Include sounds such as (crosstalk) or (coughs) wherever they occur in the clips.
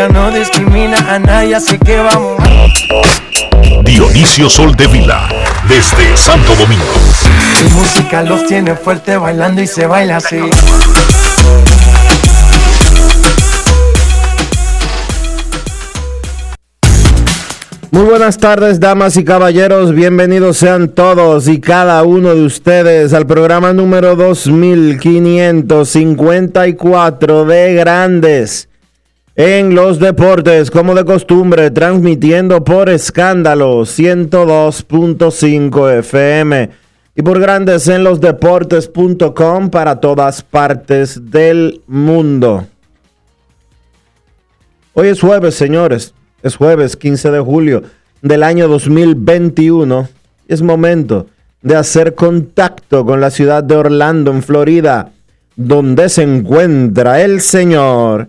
Música no discrimina a nadie, así que vamos. Dionisio Sol de Vila, desde Santo Domingo. Mi música los tiene fuerte bailando y se baila así. Muy buenas tardes, damas y caballeros. Bienvenidos sean todos y cada uno de ustedes al programa número 2554 de Grandes en los Deportes, como de costumbre, transmitiendo por escándalo 102.5 FM y por Grandes en los Deportes.com para todas partes del mundo. Hoy es jueves, señores. Es jueves 15 de julio del año 2021. Es momento de hacer contacto con la ciudad de Orlando, en Florida, donde se encuentra el señor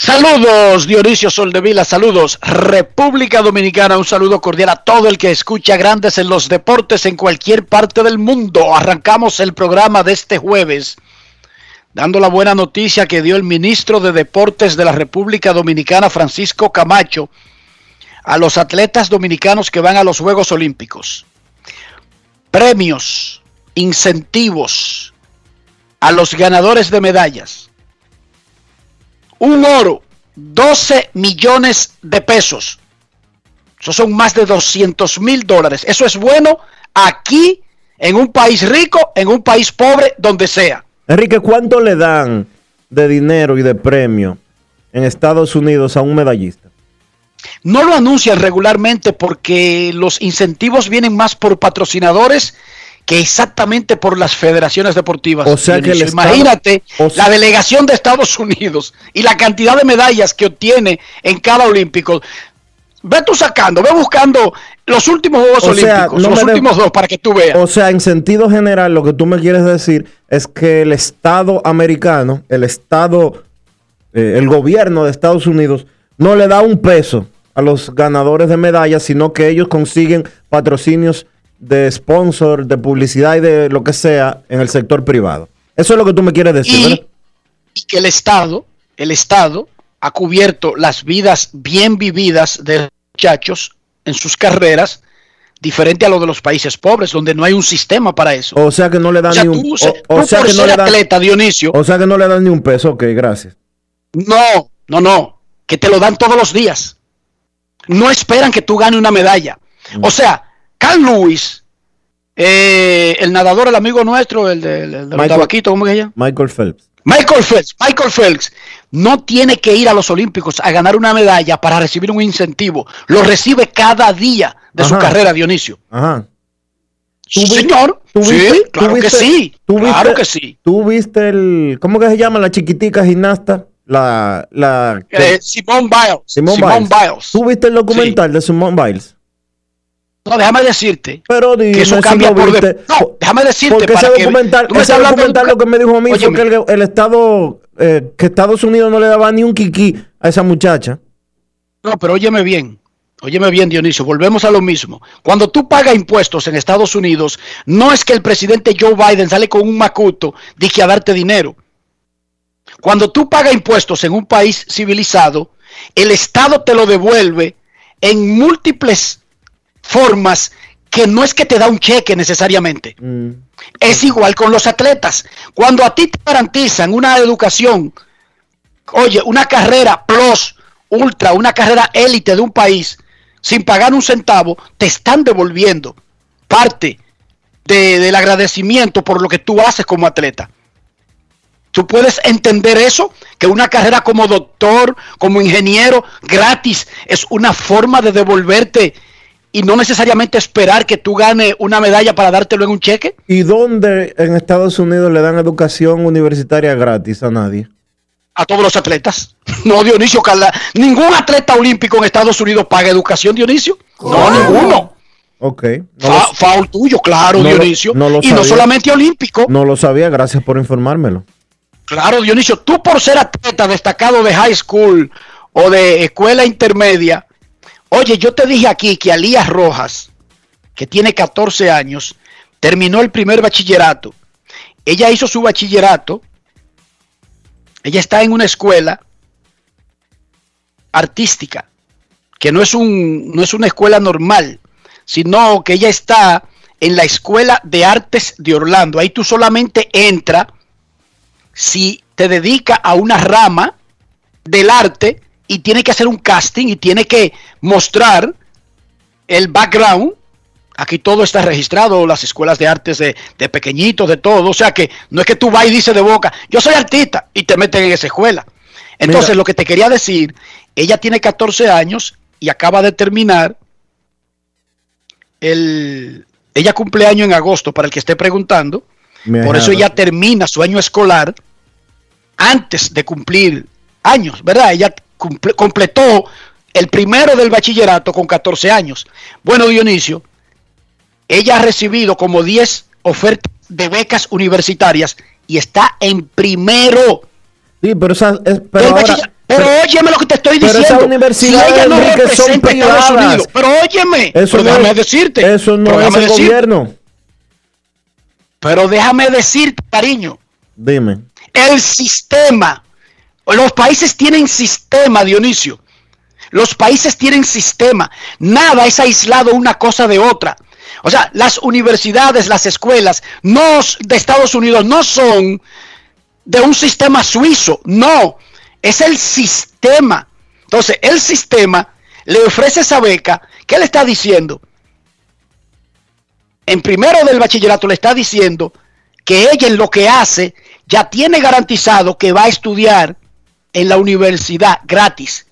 Saludos Dionisio Soldevila, saludos República Dominicana, un saludo cordial a todo el que escucha Grandes en los Deportes en cualquier parte del mundo. Arrancamos el programa de este jueves dando la buena noticia que dio el ministro de Deportes de la República Dominicana, Francisco Camacho, a los atletas dominicanos que van a los Juegos Olímpicos. Premios, incentivos a los ganadores de medallas. Un oro, 12 millones de pesos. Eso son más de 200 mil dólares. Eso es bueno aquí, en un país rico, en un país pobre, donde sea. Enrique, ¿cuánto le dan de dinero y de premio en Estados Unidos a un medallista? No lo anuncian regularmente porque los incentivos vienen más por patrocinadores que exactamente por las federaciones deportivas. O sea que imagínate la delegación de Estados Unidos y la cantidad de medallas que obtiene en cada olímpico. Ve tú sacando, ve buscando los últimos Juegos Olímpicos, los últimos dos para que tú veas. O sea, en sentido general, lo que tú me quieres decir es que el Estado americano, el Estado, eh, el gobierno de Estados Unidos, no le da un peso a los ganadores de medallas, sino que ellos consiguen patrocinios de sponsor, de publicidad y de lo que sea en el sector privado. Eso es lo que tú me quieres decir. Y, que el Estado, el Estado ha cubierto las vidas bien vividas de los muchachos en sus carreras, diferente a lo de los países pobres, donde no hay un sistema para eso. O sea que no le dan ni un o, sea que no le dan, atleta, Dionisio. O sea que no le dan ni un peso, ok, gracias. No, no, no que te lo dan todos los días. No esperan que tú ganes una medalla. Mm. O sea, Carl Lewis, eh, el nadador, el amigo nuestro, el de, tabaquito, ¿cómo que se llama? Michael Phelps. Michael Phelps, Michael Phelps, no tiene que ir a los Olímpicos a ganar una medalla para recibir un incentivo. Lo recibe cada día de su carrera, Dionisio. Ajá. Señor, sí, claro que sí. claro que sí. ¿Tú viste el, ¿cómo que se llama la chiquitica gimnasta? La, la eh, Simone Biles. Simone, Biles. ¿Tú viste el documental de Simone Biles? No, déjame decirte. Pero dime, que eso cambia por No, déjame decirte. Porque ese documental, ese documental lo que me dijo a mí fue que el, Estado, eh, que Estados Unidos no le daba ni un kiki a esa muchacha. No, pero óyeme bien. Óyeme bien, Dionisio, volvemos a lo mismo. Cuando tú pagas impuestos en Estados Unidos, no es que el presidente Joe Biden sale con un macuto dije a darte dinero. Cuando tú pagas impuestos en un país civilizado, el Estado te lo devuelve en múltiples formas que no es que te da un cheque necesariamente. Mm. Es igual con los atletas. Cuando a ti te garantizan una educación, oye, una carrera plus, ultra, una carrera élite de un país, sin pagar un centavo, te están devolviendo parte del agradecimiento por lo que tú haces como atleta. Tú puedes entender eso, que una carrera como doctor, como ingeniero, gratis, es una forma de devolverte y no necesariamente esperar que tú ganes una medalla para dártelo en un cheque. ¿Y dónde en Estados Unidos le dan educación universitaria gratis a nadie? A todos los atletas. (laughs) No, Dionisio Carla. Ningún atleta olímpico en Estados Unidos paga educación, Dionisio. No, ninguno. Ok. No tuyo, claro, Dionisio. y no solamente olímpico. No lo sabía, gracias por informármelo. Claro, Dionisio, tú por ser atleta destacado de high school o de escuela intermedia, oye, yo te dije aquí que Alías Rojas, que tiene 14 años, terminó el primer bachillerato. Ella hizo su bachillerato, ella está en una escuela artística, que no es, un, no es una escuela normal, sino que ella está en la Escuela de Artes de Orlando. Ahí tú solamente entras si te dedica a una rama del arte y tiene que hacer un casting y tiene que mostrar el background. Aquí todo está registrado, las escuelas de artes de, pequeñitos, de todo. O sea que no es que tú vas y dices de boca, yo soy artista y te meten en esa escuela. Entonces, lo que te quería decir, ella tiene 14 años y acaba de terminar el... Ella cumple año en agosto, para el que esté preguntando. Por eso ella termina su año escolar antes de cumplir años, ¿verdad? Ella completó el primero del bachillerato con 14 años. Bueno, Dionisio, ella ha recibido como 10 ofertas de becas universitarias y está en primero. Sí, pero, esa, pero, óyeme lo que te estoy diciendo. Esa universidad si ella no representa son Estados Unidos, pero óyeme, eso déjame decirte. Eso no es el gobierno. Pero déjame decirte, cariño. Dime. El sistema. Los países tienen sistema, Dionisio. Los países tienen sistema. Nada es aislado una cosa de otra. O sea, las universidades, las escuelas no, de Estados Unidos no son de un sistema suizo. No, es el sistema. Entonces, el sistema le ofrece esa beca. ¿Qué le está diciendo? En primero del bachillerato le está diciendo que ella en lo que hace ya tiene garantizado que va a estudiar en la universidad gratis.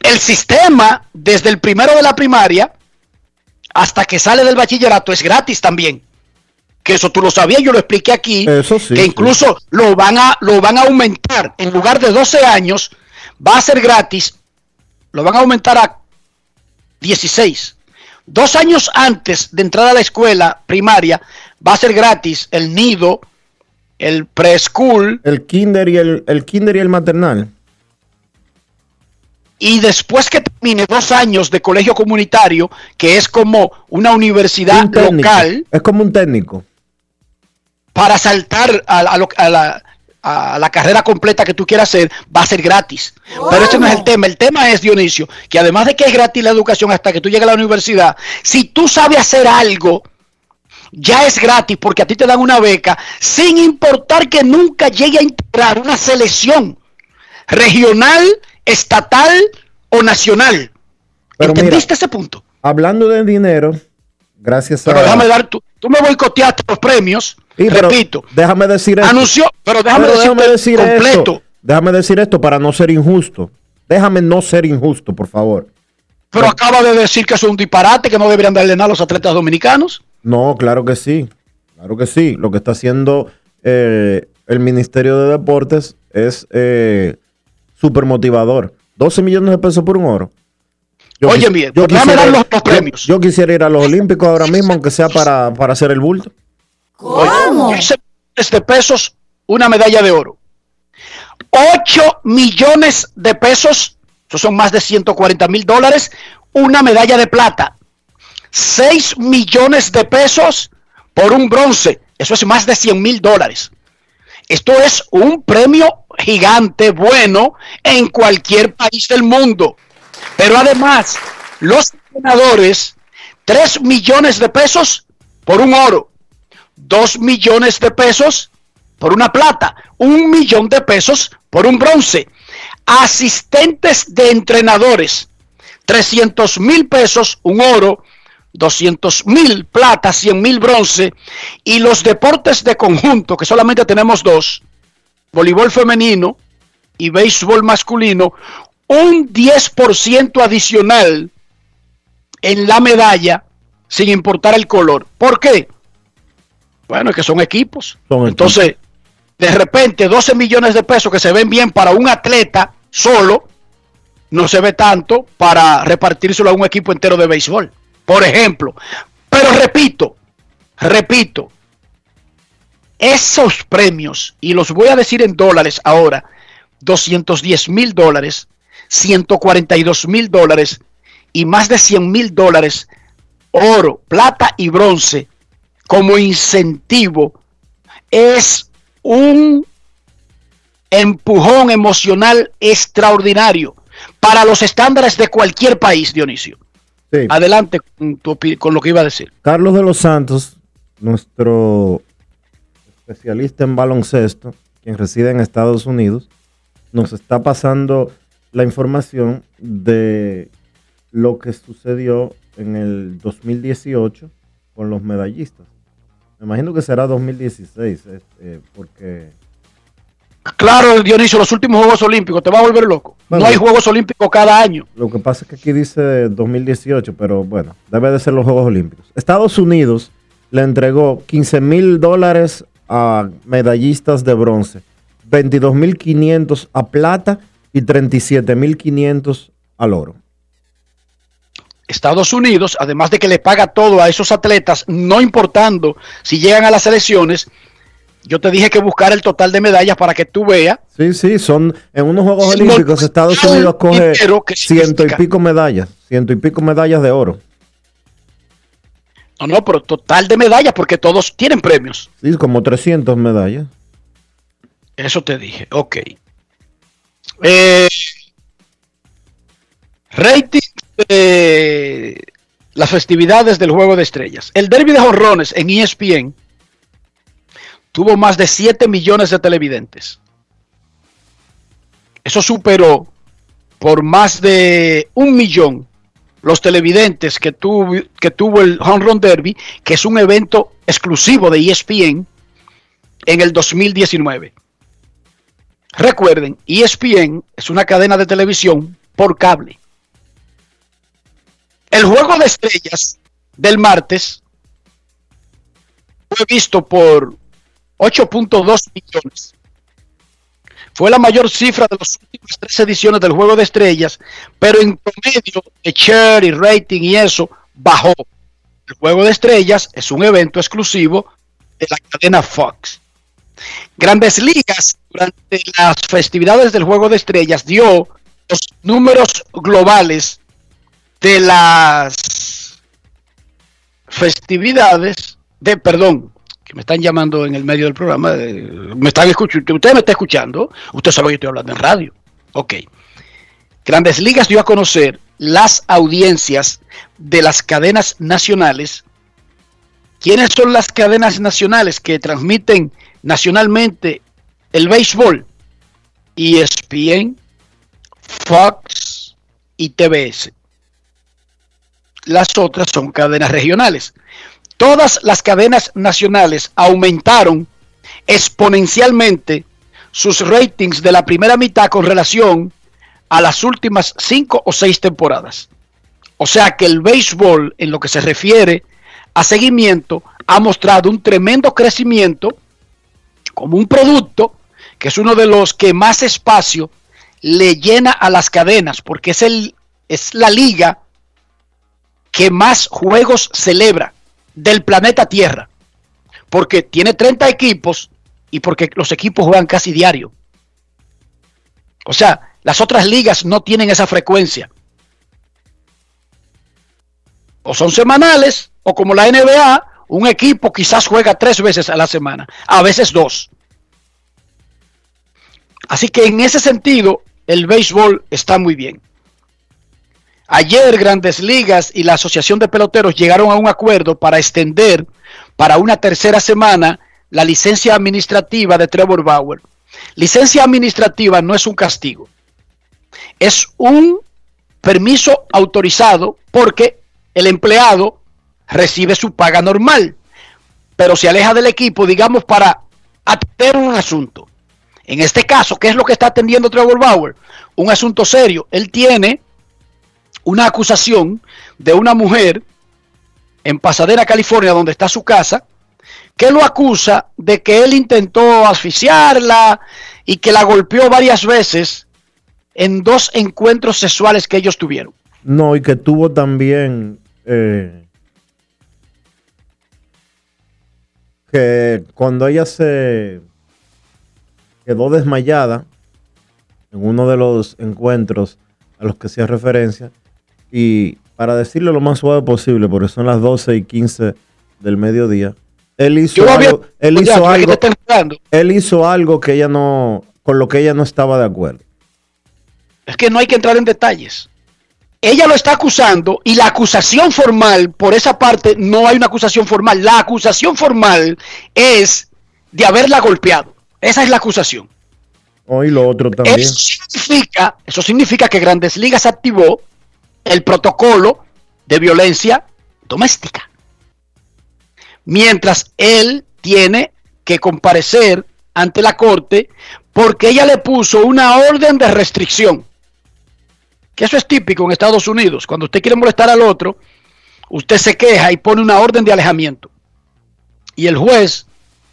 El sistema, desde el primero de la primaria hasta que sale del bachillerato, es gratis también. Que eso tú lo sabías, yo lo expliqué aquí. que incluso lo, van a, lo van a aumentar. En lugar de 12 años, va a ser gratis. Lo van a aumentar a 16. Dos años antes de entrar a la escuela primaria, va a ser gratis el nido, el preschool. El kinder y el, el kinder y el maternal. Y después que termine dos años de colegio comunitario, que es como una universidad local. Es como un técnico. Para saltar a, la, a, la, carrera completa que tú quieras hacer, va a ser gratis. Pero ese no es el tema. El tema es, Dionisio, que además de que es gratis la educación hasta que tú llegues a la universidad, si tú sabes hacer algo ya es gratis porque a ti te dan una beca sin importar que nunca llegue a integrar una selección regional, estatal o nacional. ¿Entendiste ese punto? Hablando de dinero, gracias a... Pero déjame dar, tú, tú me boicoteaste los premios, repito. Déjame decir esto. Anunció, pero déjame, decir completo. Esto, déjame decir esto para no ser injusto. Déjame no ser injusto, por favor. Pero acaba de decir que es un disparate, que no deberían darle nada a los atletas dominicanos. No, claro que sí. Claro que sí. Lo que está haciendo eh, el Ministerio de Deportes es eh, súper motivador. 12 millones de pesos por un oro. Oye, bien, yo quisiera, dar los, premios. Yo, quisiera ir a los Olímpicos ahora mismo, aunque sea para, hacer el bulto. ¿Cómo? 15 millones de pesos, una medalla de oro. 8 millones de pesos, Eso son más de 140 mil dólares. Una medalla de plata. 6 millones de pesos por un bronce. Eso es más de 100 mil dólares. Esto es un premio gigante bueno en cualquier país del mundo. Pero además, los ganadores, 3 millones de pesos por un oro, 2 millones de pesos por una plata, un millón de pesos por un bronce. Asistentes de entrenadores, 300 mil pesos, un oro, 200 mil plata, 100 mil bronce. Y los deportes de conjunto, que solamente tenemos dos, voleibol femenino y béisbol masculino, un 10% adicional en la medalla sin importar el color. ¿Por qué? Bueno, es que son equipos. Son Entonces, de repente, 12 millones de pesos que se ven bien para un atleta solo, no se ve tanto para repartírselo a un equipo entero de béisbol. Por ejemplo. Pero repito, repito, esos premios, y los voy a decir en dólares ahora, 210 mil dólares, 142 mil dólares y más de 100 mil dólares, oro, plata y bronce, como incentivo, es un empujón emocional extraordinario para los estándares de cualquier país, Dionisio. Sí. Adelante con, tu opi- con lo que iba a decir. Carlos de los Santos, nuestro especialista en baloncesto, quien reside en Estados Unidos, nos está pasando la información de lo que sucedió en el 2018 con los medallistas. Me imagino que será 2016, eh, eh, porque Claro, Dionisio, los últimos Juegos Olímpicos, te va a volver loco. Bueno. no hay Juegos Olímpicos cada año. Lo que pasa es que aquí dice 2018, pero bueno, debe de ser los Juegos Olímpicos. Estados Unidos le entregó 15 mil dólares a medallistas de bronce, 22 mil 500 a plata y 37 mil 500 al oro. Estados Unidos, además de que le paga todo a esos atletas, no importando si llegan a las elecciones, yo te dije que buscar el total de medallas para que tú veas. Sí, sí, son en unos Juegos Olímpicos Estados Unidos coge ciento y pico medallas, ciento y pico medallas de oro. No, no, pero total de medallas porque todos tienen premios. Sí, como 300 medallas. Eso te dije, ok. Eh, rating de las festividades del Juego de Estrellas. El derby de jonrones en ESPN tuvo más de 7 millones de televidentes. Eso superó por más de un millón los televidentes que, tuvo el Home Run Derby, que es un evento exclusivo de ESPN en el 2019. Recuerden, ESPN es una cadena de televisión por cable. El juego de estrellas del martes fue visto por 8.2 millones. Fue la mayor cifra de las últimas tres ediciones del juego de estrellas, pero en promedio de share y rating y eso bajó. El juego de estrellas es un evento exclusivo de la cadena Fox. Grandes Ligas durante las festividades del Juego de Estrellas dio los números globales de las festividades de, perdón, que me están llamando en el medio del programa, eh, me están escuchando, usted me está escuchando, usted sabe que yo estoy hablando en radio. Ok. Grandes Ligas dio a conocer las audiencias de las cadenas nacionales. ¿Quiénes son las cadenas nacionales que transmiten nacionalmente el béisbol? ESPN, Fox y TBS. Las otras son cadenas regionales. Todas las cadenas nacionales aumentaron exponencialmente sus ratings de la primera mitad con relación a las últimas cinco o seis temporadas. O sea que el béisbol, en lo que se refiere a seguimiento, ha mostrado un tremendo crecimiento como un producto que es uno de los que más espacio le llena a las cadenas, porque es, el, es la liga que más juegos celebra del planeta Tierra, porque tiene 30 equipos y porque los equipos juegan casi diario. O sea, Las otras ligas no tienen esa frecuencia. O son semanales, o como la NBA, un equipo quizás juega tres veces a la semana, a veces dos. Así que en ese sentido, el béisbol está muy bien. Ayer Grandes Ligas y la Asociación de Peloteros llegaron a un acuerdo para extender para una tercera semana la licencia administrativa de Trevor Bauer. Licencia administrativa no es un castigo, es un permiso autorizado porque el empleado recibe su paga normal, pero se aleja del equipo, digamos, para atender un asunto. En este caso, ¿qué es lo que está atendiendo Trevor Bauer? Un asunto serio. Él tiene una acusación de una mujer en Pasadena, California, donde está su casa, que lo acusa de que él intentó asfixiarla y que la golpeó varias veces en dos encuentros sexuales que ellos tuvieron. No, y que tuvo también eh, que cuando ella se quedó desmayada en uno de los encuentros a los que hacía referencia, y para decirlo lo más suave posible, porque son las 12 y 15 del mediodía, él hizo algo, él hizo algo, él hizo algo que ella no, con lo que ella no estaba de acuerdo. Es que no hay que entrar en detalles. Ella lo está acusando y la acusación formal, por esa parte, no hay una acusación formal. La acusación formal es de haberla golpeado. Esa es la acusación. Oh, y lo otro también. Eso significa, eso significa que Grandes Ligas activó el protocolo de violencia doméstica. Mientras él tiene que comparecer ante la corte porque ella le puso una orden de restricción. Que eso es típico en Estados Unidos. Cuando usted quiere molestar al otro, usted se queja y pone una orden de alejamiento. Y el juez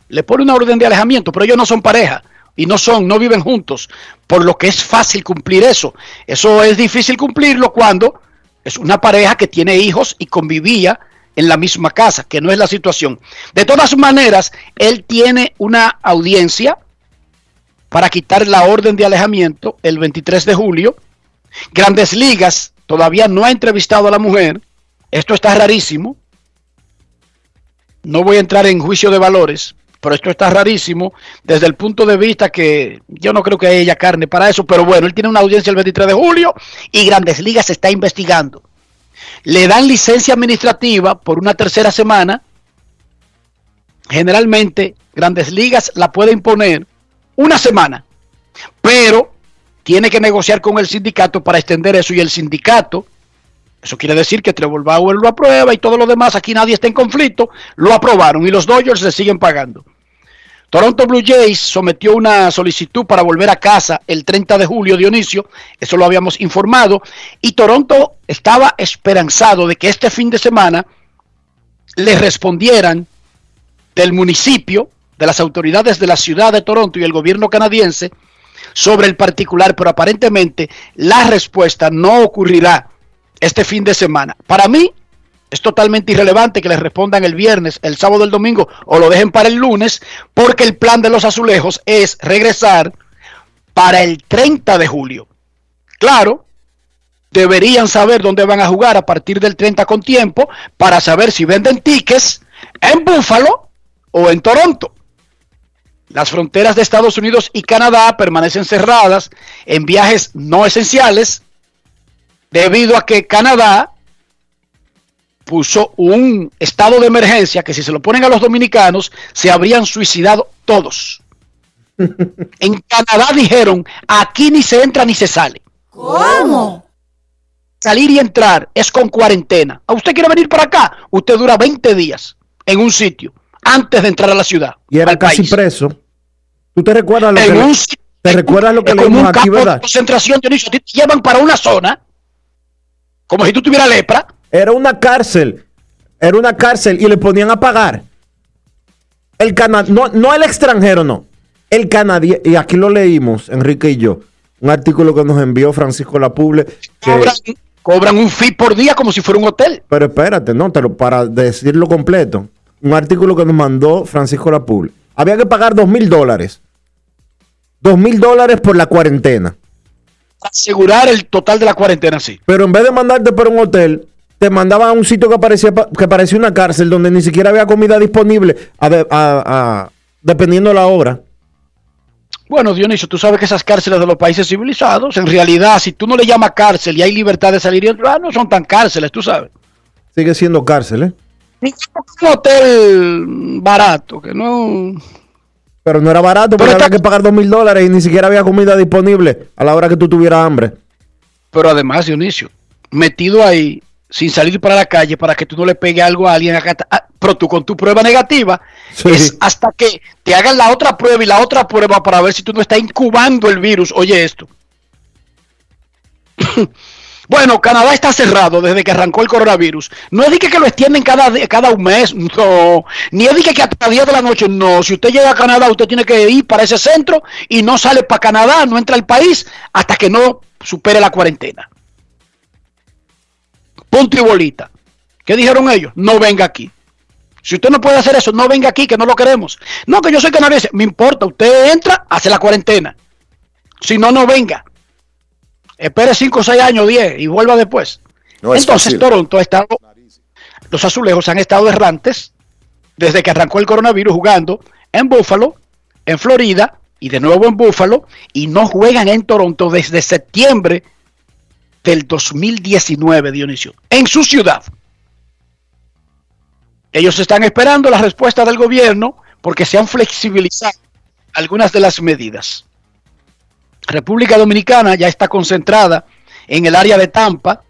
le pone una orden de alejamiento, pero ellos no son pareja y no son, no viven juntos, por lo que es fácil cumplir eso. Eso es difícil cumplirlo cuando es una pareja que tiene hijos y convivía en la misma casa, que no es la situación. De todas maneras, él tiene una audiencia para quitar la orden de alejamiento el 23 de julio. Grandes Ligas todavía no ha entrevistado a la mujer. Esto está rarísimo. No voy a entrar en juicio de valores, pero esto está rarísimo desde el punto de vista que yo no creo que haya carne para eso, pero bueno, él tiene una audiencia el 23 de julio y Grandes Ligas está investigando. Le dan licencia administrativa por una tercera semana. Generalmente Grandes Ligas la puede imponer una semana, pero tiene que negociar con el sindicato para extender eso y el sindicato eso quiere decir que Trevor Bauer lo aprueba y todo lo demás, aquí nadie está en conflicto, lo aprobaron y los Dodgers se siguen pagando. Toronto Blue Jays sometió una solicitud para volver a casa el 30 de julio, Dionisio, eso lo habíamos informado, y Toronto estaba esperanzado de que este fin de semana le respondieran del municipio, de las autoridades de la ciudad de Toronto y el gobierno canadiense sobre el particular, pero aparentemente la respuesta no ocurrirá este fin de semana. Para mí es totalmente irrelevante que les respondan el viernes, el sábado, el domingo o lo dejen para el lunes, porque el plan de los azulejos es regresar para el 30 de julio. Claro, deberían saber dónde van a jugar a partir del 30 con tiempo para saber si venden tickets en Búfalo o en Toronto. Las fronteras de Estados Unidos y Canadá permanecen cerradas en viajes no esenciales debido a que Canadá puso un estado de emergencia que si se lo ponen a los dominicanos se habrían suicidado todos. (laughs) en Canadá dijeron, aquí ni se entra ni se sale. ¿Cómo? Salir y entrar es con cuarentena. ¿A usted quiere venir para acá? Usted dura 20 días en un sitio antes de entrar a la ciudad. Y era casi preso. ¿Tú te recuerdas lo que, te recuerdas lo que leímos aquí, verdad? concentración, te llevan para una zona como si tú tuvieras lepra. Era una cárcel. Era una cárcel y le ponían a pagar. El no, no el extranjero, no. El canadiense, y aquí lo leímos, Enrique y yo, un artículo que nos envió Francisco Lapuble. Que, cobran, un fee por día como si fuera un hotel. Pero espérate, no, para decirlo completo. Un artículo que nos mandó Francisco Lapuble. Había que pagar dos mil dólares. Dos mil dólares por la cuarentena. asegurar el total de la cuarentena, sí. Pero en vez de mandarte para un hotel, te mandaban a un sitio que parecía, pa- que parecía una cárcel donde ni siquiera había comida disponible, a de- a- a- dependiendo de la hora. Bueno, Dionisio, tú sabes que esas cárceles de los países civilizados, en realidad, si tú no le llamas cárcel y hay libertad de salir y entrar, no son tan cárceles, tú sabes. Sigue siendo cárcel, ¿eh? Un hotel barato, que no... Pero no era barato porque había que pagar dos mil dólares y ni siquiera había comida disponible a la hora que tú tuvieras hambre. Pero además, Dionisio, metido ahí, sin salir para la calle, para que tú no le pegue algo a alguien acá, ah, pero tú con tu prueba negativa, Sí. es hasta que te hagan la otra prueba y la otra prueba para ver si tú no estás incubando el virus. Oye esto. (coughs) Bueno, Canadá está cerrado desde que arrancó el coronavirus. No es de que, que lo extienden cada, cada un mes, (laughs) no. Ni es de que, que hasta 10 de la noche, no. Si usted llega a Canadá, usted tiene que ir para ese centro y no sale para Canadá, no entra al país hasta que no supere la cuarentena. Punto y bolita. ¿Qué dijeron ellos? No venga aquí. Si usted no puede hacer eso, no venga aquí, que no lo queremos. No, que yo soy canadiense. Me importa, usted entra, hace la cuarentena. Si no, no venga. Espere 5, 6 años, 10 y vuelva después. No Entonces fácil. Toronto ha estado, los azulejos han estado errantes desde que arrancó el coronavirus jugando en Buffalo, en Florida y de nuevo en Buffalo y no juegan en Toronto desde septiembre del 2019, Dionisio, en su ciudad. Ellos están esperando la respuesta del gobierno porque se han flexibilizado algunas de las medidas. República Dominicana ya está concentrada en el área de Tampa.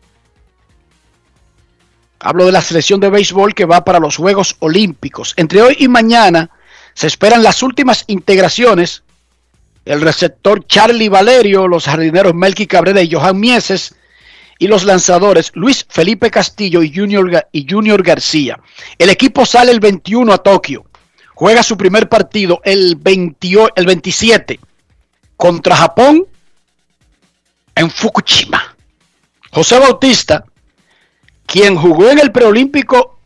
Hablo de la selección de béisbol que va para los Juegos Olímpicos. Entre hoy y mañana se esperan las últimas integraciones. El receptor Charlie Valerio, los jardineros Melky Cabrera y Johan Mieses y los lanzadores Luis Felipe Castillo y Junior, y Junior García. El equipo sale el 21 a Tokio. Juega su primer partido el, 28 el 27 contra Japón en Fukushima. José Bautista, quien jugó en el preolímpico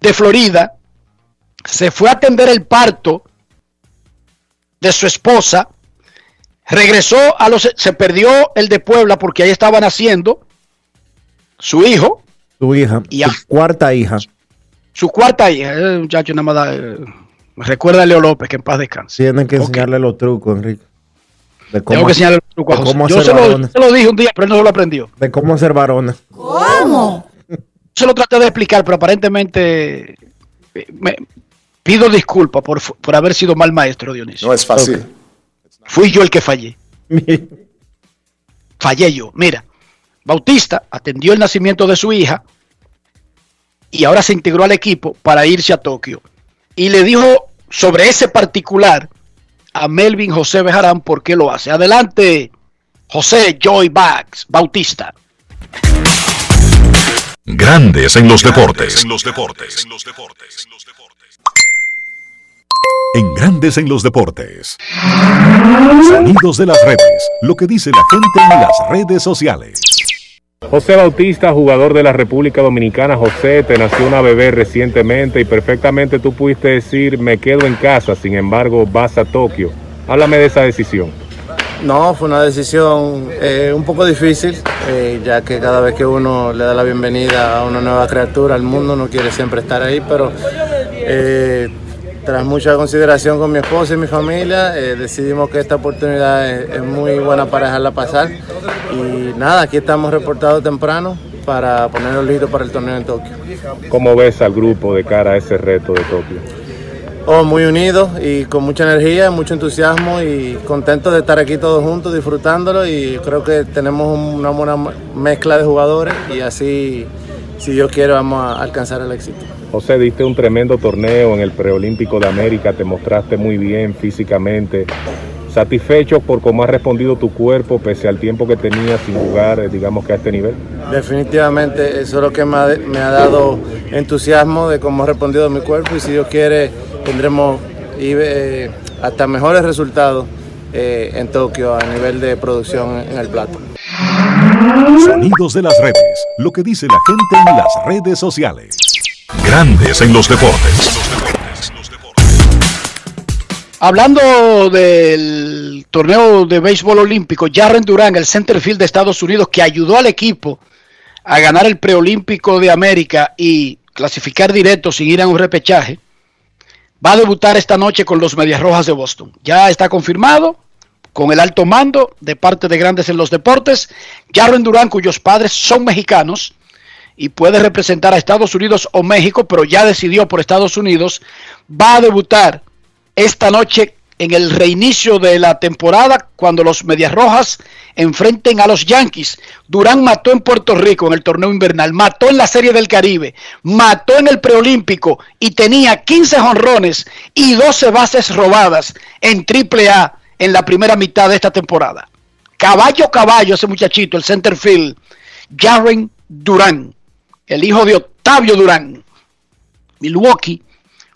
de Florida, se fue a atender el parto de su esposa, regresó a los... se perdió el de Puebla porque ahí estaban haciendo su hijo, Tu hija, Y a- tu cuarta hija. su cuarta hija, eh, muchacho nada más da, eh, recuerda a Leo López, que en paz descanse. Tienen que enseñarle los trucos, Enrique. De Tengo que enseñarle el truco a de José. cómo Yo hacer se lo, se lo dije un día, pero él no se lo aprendió. de cómo hacer varones. se lo traté de explicar, pero aparentemente eh, me pido disculpas por, por haber sido mal maestro, Dionisio. No es fácil. Fui yo el que fallé. Fallé yo. Mira, Bautista atendió el nacimiento de su hija y ahora se integró al equipo para irse a Tokio. Y le dijo sobre ese particular a Melvin José Bejarán por qué lo hace. Adelante, José Joy Bags Bautista. Grandes en los deportes. En los deportes. En Grandes en los deportes. Sonidos de las redes. Lo que dice la gente en las redes sociales. José Bautista, jugador de la República Dominicana. José, te nació una bebé recientemente y perfectamente tú pudiste decir, me quedo en casa, sin embargo vas a Tokio. Háblame de esa decisión. No, fue una decisión eh, un poco difícil, eh, ya que cada vez que uno le da la bienvenida a una nueva criatura al mundo, no quiere siempre estar ahí, pero eh, tras mucha consideración con mi esposa y mi familia, eh, decidimos que esta oportunidad es, es muy buena para dejarla pasar. Y nada, aquí estamos reportados temprano para ponernos listos para el torneo en Tokio. ¿Cómo ves al grupo de cara a ese reto de Tokio? Oh, muy unidos y con mucha energía, mucho entusiasmo y contentos de estar aquí todos juntos disfrutándolo y creo que tenemos una buena mezcla de jugadores y así, si Dios quiere, vamos a alcanzar el éxito. José, diste un tremendo torneo en el Preolímpico de América, te mostraste muy bien físicamente. ¿Satisfecho por cómo ha respondido tu cuerpo pese al tiempo que tenías sin jugar, eh, digamos que a este nivel? Definitivamente eso es lo que me ha, me ha dado entusiasmo de cómo ha respondido mi cuerpo y si Dios quiere tendremos eh, hasta mejores resultados eh, en Tokio a nivel de producción en el plato. Sonidos de las redes. Lo que dice la gente en las redes sociales. Grandes en los deportes. Hablando del torneo de béisbol olímpico, Jarren Durán, el centerfield de Estados Unidos, que ayudó al equipo a ganar el preolímpico de América y clasificar directo sin ir a un repechaje, va a debutar esta noche con los Medias Rojas de Boston. Ya está confirmado con el alto mando de parte de Grandes en los Deportes. Jarren Durán, cuyos padres son mexicanos y puede representar a Estados Unidos o México, pero ya decidió por Estados Unidos, va a debutar esta noche en el reinicio de la temporada cuando los Medias Rojas enfrenten a los Yankees. Durán mató en Puerto Rico en el torneo invernal, mató en la Serie del Caribe, mató en el preolímpico y tenía 15 jonrones y 12 bases robadas en Triple A en la primera mitad de esta temporada. Caballo, caballo, ese muchachito, el center field, Jaren Durán, el hijo de Octavio Durán. Milwaukee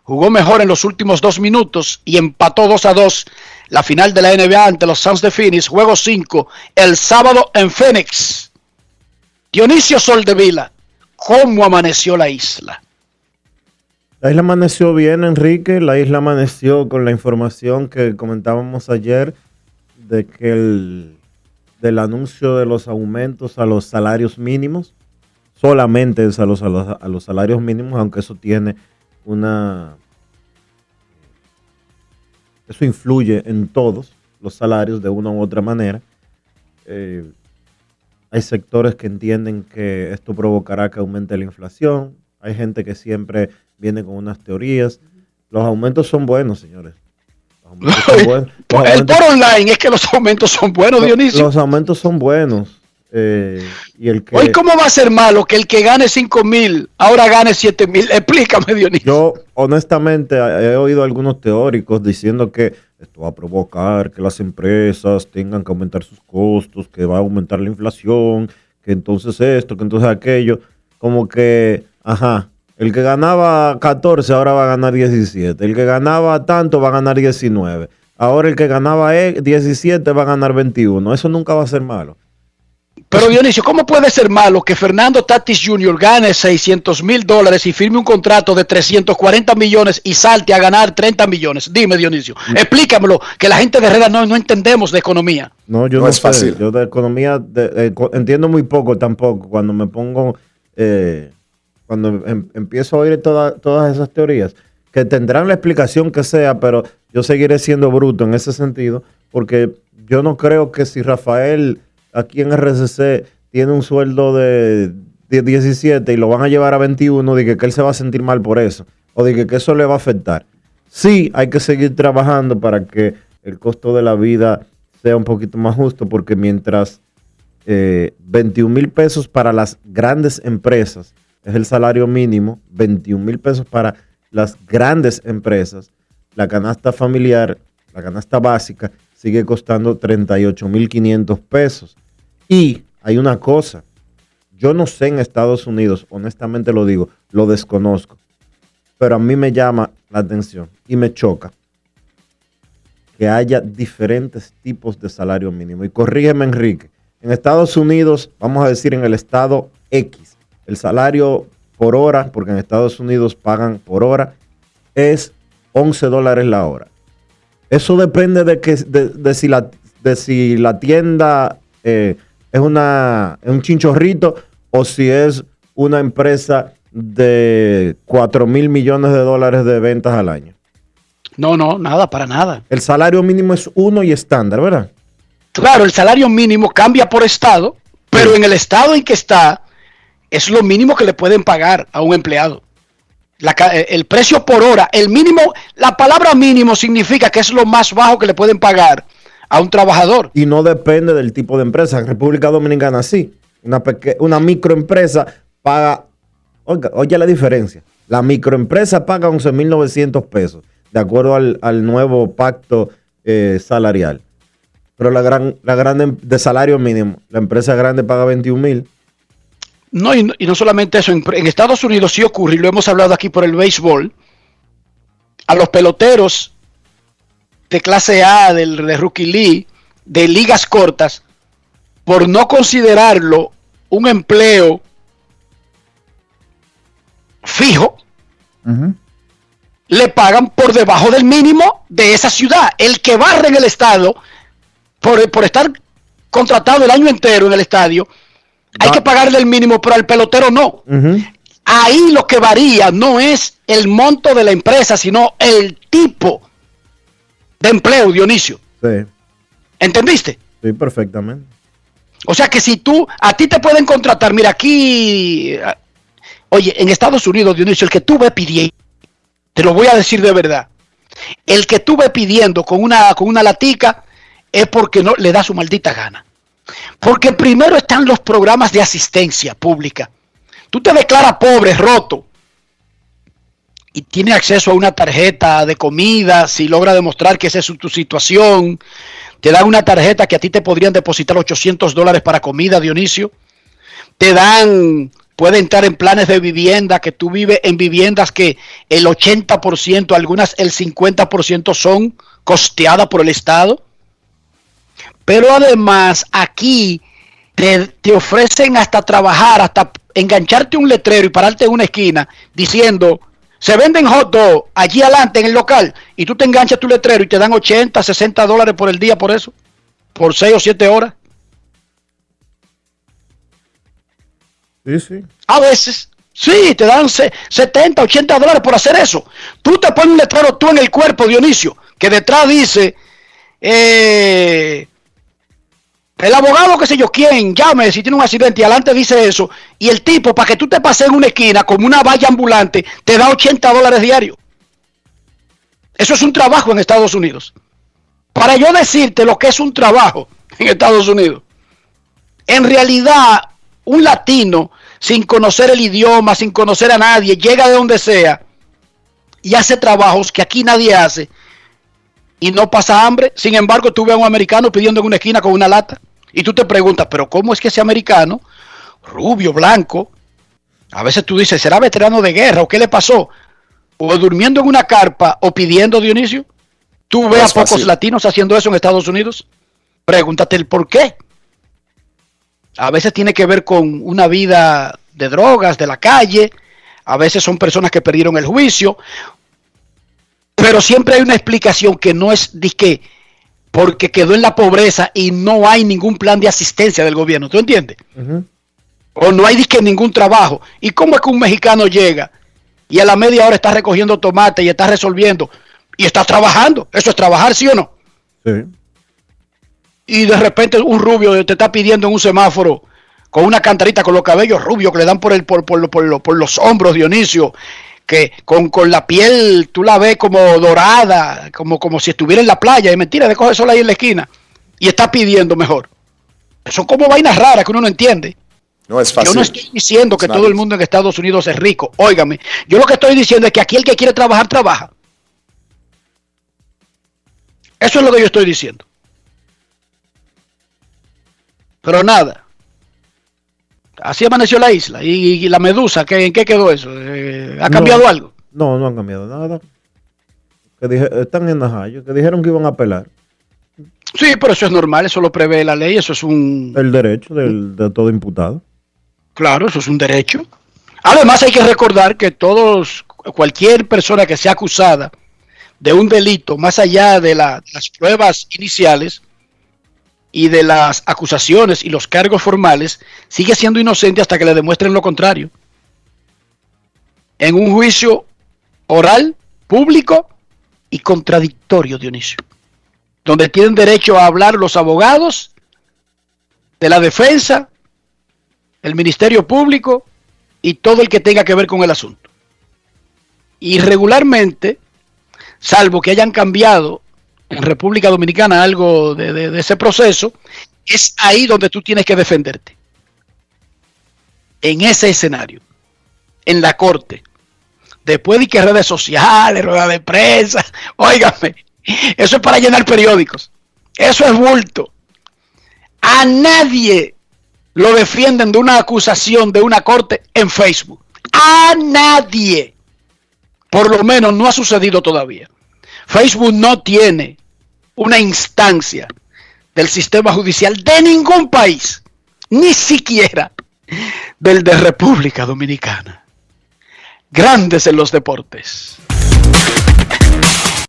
jugó mejor en los últimos dos minutos y empató 2 a 2 la final de la NBA ante los Suns de Phoenix, juego 5, el sábado en Phoenix. Dionisio Soldevila, ¿cómo amaneció la isla? La isla amaneció bien, Enrique. La isla amaneció con la información que comentábamos ayer de que el del anuncio de los aumentos a los salarios mínimos, solamente a los, a los, a los salarios mínimos, aunque eso tiene una... Eso influye en todos los salarios de una u otra manera. Eh, hay sectores que entienden que esto provocará que aumente la inflación. Hay gente que siempre viene con unas teorías. Los aumentos son buenos, señores. Los aumentos son (laughs) buenos. Los El por online es que los aumentos son buenos, Dionisio. Los aumentos son buenos. Eh, y el que Hoy, ¿cómo va a ser malo que el que gane 5 mil ahora gane 7 mil? (laughs) Explícame, Dionisio. yo honestamente he oído algunos teóricos diciendo que esto va a provocar que las empresas tengan que aumentar sus costos, que va a aumentar la inflación, que entonces esto, que entonces aquello, como que, ajá, el que ganaba 14 ahora va a ganar 17, el que ganaba tanto va a ganar 19, ahora el que ganaba eh, 17 va a ganar 21, eso nunca va a ser malo. Pero Dionisio, ¿cómo puede ser malo que Fernando Tatis Jr. gane 600 mil dólares y firme un contrato de 340 millones y salte a ganar 30 millones? Dime, Dionisio. Explícamelo, que la gente de Herrera no, no entendemos de economía. No, yo No no, es sé. fácil. Yo de economía de- eh, entiendo muy poco tampoco. Cuando me pongo, eh, cuando em- empiezo a oír toda- todas esas teorías, que tendrán la explicación que sea, pero yo seguiré siendo bruto en ese sentido, porque yo no creo que si Rafael aquí en RCC tiene un sueldo de, de 17 y lo van a llevar a 21, de que, él se va a sentir mal por eso, o de que, que eso le va a afectar. Sí, hay que seguir trabajando para que el costo de la vida sea un poquito más justo, porque mientras eh, 21 mil pesos para las grandes empresas es el salario mínimo, 21 mil pesos para las grandes empresas, la canasta familiar, la canasta básica, sigue costando 38 mil 500 pesos. Y hay una cosa, yo no sé en Estados Unidos, honestamente lo digo, lo desconozco, pero a mí me llama la atención y me choca que haya diferentes tipos de salario mínimo. Y corrígeme, Enrique, en Estados Unidos, vamos a decir en el estado X, el salario por hora, porque en Estados Unidos pagan por hora, es 11 dólares la hora. Eso depende de, que, de, de si, la, de si la tienda eh, es, una, un chinchorrito o si es una empresa de 4 mil millones de dólares de ventas al año. No, no, nada, para nada. El salario mínimo es uno y estándar, ¿verdad? Claro, el salario mínimo cambia por estado, pero en el estado en que está es lo mínimo que le pueden pagar a un empleado. La eh, el precio por hora, el mínimo, la palabra mínimo significa que es lo más bajo que le pueden pagar a un trabajador. Y no depende del tipo de empresa. En República Dominicana sí. Una, peque- una microempresa paga, oiga, oye la diferencia. La microempresa paga 11.900 pesos, de acuerdo al, al nuevo pacto eh, salarial. Pero la gran, la grande de salario mínimo, la empresa grande paga 21.000. No, y no, y no solamente eso, en, en Estados Unidos sí ocurre, y lo hemos hablado aquí por el béisbol, a los peloteros de clase A, del, de Rookie League, de ligas cortas, por no considerarlo un empleo fijo, le pagan por debajo del mínimo de esa ciudad. El que barre en el estado, por, por estar contratado el año entero en el estadio, hay que pagarle el mínimo, pero al pelotero no. Ahí lo que varía no es el monto de la empresa, sino el tipo de empleo, Dionisio. Sí, ¿Entendiste? sí, perfectamente. O sea que si tú, a ti te pueden contratar, mira aquí, eh, oye, en Estados Unidos, Dionisio, el que tú ves pidiendo, te lo voy a decir de verdad, el que tú ves pidiendo con una, con una latica es porque no le da su maldita gana. Porque primero están los programas de asistencia pública. Tú te declaras pobre, roto, y tienes acceso a una tarjeta de comida, si logra demostrar que esa es tu situación, te dan una tarjeta que a ti te podrían depositar 800 dólares para comida, Dionisio. Te dan, puede entrar en planes de vivienda, que tú vives en viviendas que el 80%, algunas el 50% son costeadas por el Estado. Pero además aquí te, te ofrecen hasta trabajar, hasta engancharte un letrero y pararte en una esquina diciendo, se venden hot dog allí adelante en el local y tú te enganchas tu letrero y te dan 80, 60 dólares por el día por eso, por 6 o 7 horas. Sí, sí. A veces, sí, te dan se- 70, 80 dólares por hacer eso. Tú te pones un letrero tú en el cuerpo, Dionisio, que detrás dice, eh, el abogado, qué sé yo, quién, llame si tiene un accidente y adelante dice eso. Y el tipo, para que tú te pases en una esquina como una valla ambulante, te da 80 dólares diarios. Eso es un trabajo en Estados Unidos. Para yo decirte lo que es un trabajo en Estados Unidos, en realidad un latino sin conocer el idioma, sin conocer a nadie, llega de donde sea y hace trabajos que aquí nadie hace y no pasa hambre. Sin embargo, tú ves a un americano pidiendo en una esquina con una lata y tú te preguntas, pero ¿cómo es que ese americano, rubio, blanco, a veces tú dices, ¿será veterano de guerra o qué le pasó? O durmiendo en una carpa o pidiendo Dionisio. Tú ves No a pocos fácil. latinos haciendo eso en Estados Unidos. Pregúntate el por qué. A veces tiene que ver con una vida de drogas, de la calle. A veces son personas que perdieron el juicio. Pero siempre hay una explicación que no es disque porque quedó en la pobreza y no hay ningún plan de asistencia del gobierno. ¿Tú entiendes? O no hay disque ningún trabajo. ¿Y cómo es que un mexicano llega y a la media hora está recogiendo tomate y está resolviendo y está trabajando? ¿Eso es trabajar, sí o no? Sí. y de repente un rubio te está pidiendo en un semáforo con una cantarita con los cabellos rubios que le dan por el por, por, por, por los hombros Dionisio que con, con la piel tú la ves como dorada como, como si estuviera en la playa y mentira de coge sol ahí en la esquina y está pidiendo mejor. Son como vainas raras que uno no entiende. No es fácil. yo no estoy diciendo que todo el mundo en Estados Unidos es rico óigame. Yo lo que estoy diciendo es que aquí el que quiere trabajar trabaja. Eso es lo que yo estoy diciendo. Pero nada. Así amaneció la isla. ¿Y, y la medusa? ¿qué, ¿En qué quedó eso? Eh, ¿Ha No. cambiado algo? No, no han cambiado nada. Que dije- están en Najayo, que dijeron que iban a apelar Sí, pero eso es normal, eso lo prevé la ley, eso es un... el derecho del- de todo imputado. Claro, eso es un derecho. Además hay que recordar que todos, cualquier persona que sea acusada de un delito, más allá de la- las pruebas iniciales y de las acusaciones y los cargos formales, sigue siendo inocente hasta que le demuestren lo contrario. En un juicio oral, público y contradictorio, Dionisio, donde tienen derecho a hablar los abogados de la defensa, el Ministerio Público y todo el que tenga que ver con el asunto. Y regularmente, salvo que hayan cambiado en República Dominicana algo de, ese proceso, es ahí donde tú tienes que defenderte. En ese escenario, en la corte. Después de que redes sociales, ruedas de prensa, (laughs) óigame, eso es para llenar periódicos. Eso es bulto. A nadie lo defienden de una acusación de una corte en Facebook. A nadie. Por lo menos no ha sucedido todavía. Facebook no tiene una instancia del sistema judicial de ningún país, ni siquiera del de República Dominicana. Grandes en los deportes.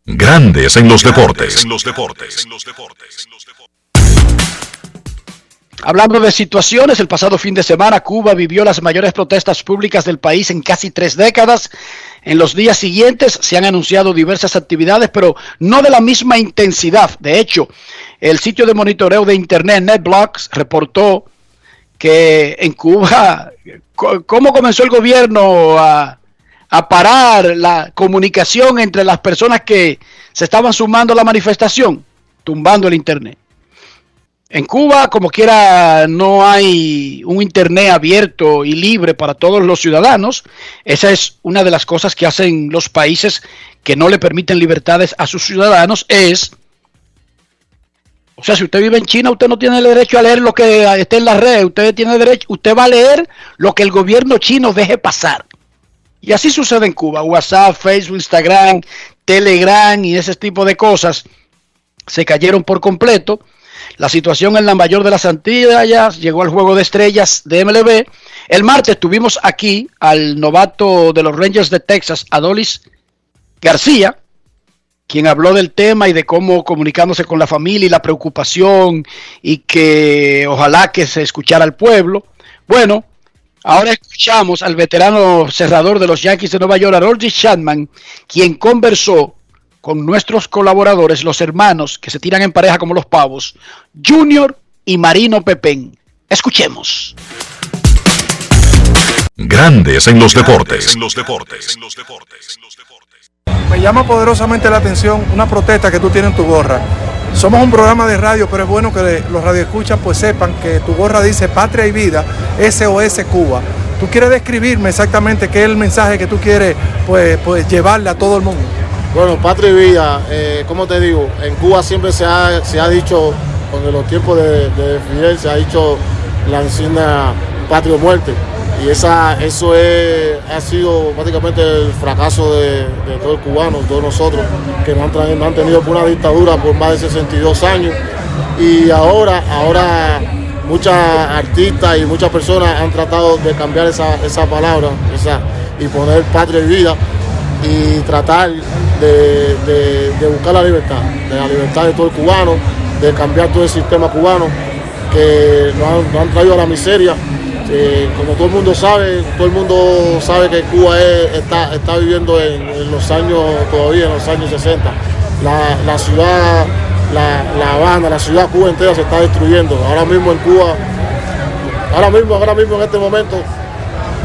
Grandes en los deportes. En los deportes. Hablando de situaciones, el pasado fin de semana Cuba vivió las mayores protestas públicas del país en casi tres décadas. En los días siguientes se han anunciado diversas actividades, pero no de la misma intensidad. De hecho, el sitio de monitoreo de Internet NetBlocks reportó que en Cuba, ¿cómo comenzó el gobierno a, a parar la comunicación entre las personas que se estaban sumando a la manifestación? Tumbando el Internet. En Cuba, como quiera, no hay un Internet abierto y libre para todos los ciudadanos. Esa es una de las cosas que hacen los países que no le permiten libertades a sus ciudadanos. Es, o sea, si usted vive en China, usted no tiene el derecho a leer lo que esté en la red. Usted tiene derecho, usted va a leer lo que el gobierno chino deje pasar. Y así sucede en Cuba. WhatsApp, Facebook, Instagram, Telegram y ese tipo de cosas se cayeron por completo la situación en la mayor de las Antillas llegó al juego de estrellas de MLB. El martes tuvimos aquí al novato de los Rangers de Texas, Adolis García, quien habló del tema y de cómo comunicándose con la familia y la preocupación y que ojalá que se escuchara al pueblo. Bueno, ahora escuchamos al veterano cerrador de los Yankees de Nueva York, Harold Chapman, quien conversó con nuestros colaboradores, los hermanos que se tiran en pareja como los pavos, Junior y Marino Pepén. Escuchemos. Grandes en los deportes. Me llama poderosamente la atención una protesta que tú tienes en tu gorra. Somos un programa de radio, pero es bueno que los radioescuchas pues sepan que tu gorra dice Patria y Vida, SOS Cuba. ¿Tú quieres describirme exactamente qué es el mensaje que tú quieres pues, pues llevarle a todo el mundo? Bueno, Patria y Vida, eh, como te digo, en Cuba siempre se ha, se ha dicho, con los tiempos de, Fidel, se ha dicho la insignia Patria o Muerte. Y esa, eso es, ha sido prácticamente el fracaso de, todo el cubano, todos nosotros, que no han, tenido una dictadura por más de 62 años. Y ahora, ahora muchas artistas y muchas personas han tratado de cambiar esa, esa palabra y poner patria y vida y tratar de, buscar la libertad, de la libertad de todo el cubano, de cambiar todo el sistema cubano que nos han, traído a la miseria. como todo el mundo sabe, todo el mundo sabe que Cuba está, está viviendo en, los años, todavía en los años 60. La, ciudad, la, la Habana, la ciudad Cuba entera se está destruyendo. Ahora mismo en Cuba, ahora mismo, ahora mismo en este momento,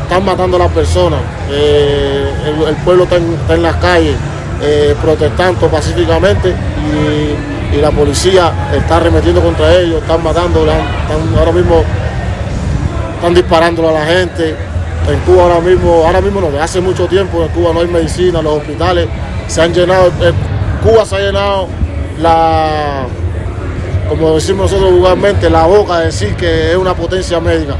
están matando a las personas. Eh, el, pueblo está en las calles eh, protestando pacíficamente y, la policía está arremetiendo contra ellos, están matando, ahora mismo están disparando a la gente. En Cuba ahora mismo, ahora mismo no, hace mucho tiempo en Cuba no hay medicina, los hospitales se han llenado, Cuba se ha llenado la, como decimos nosotros vulgarmente, la boca de decir que es una potencia médica.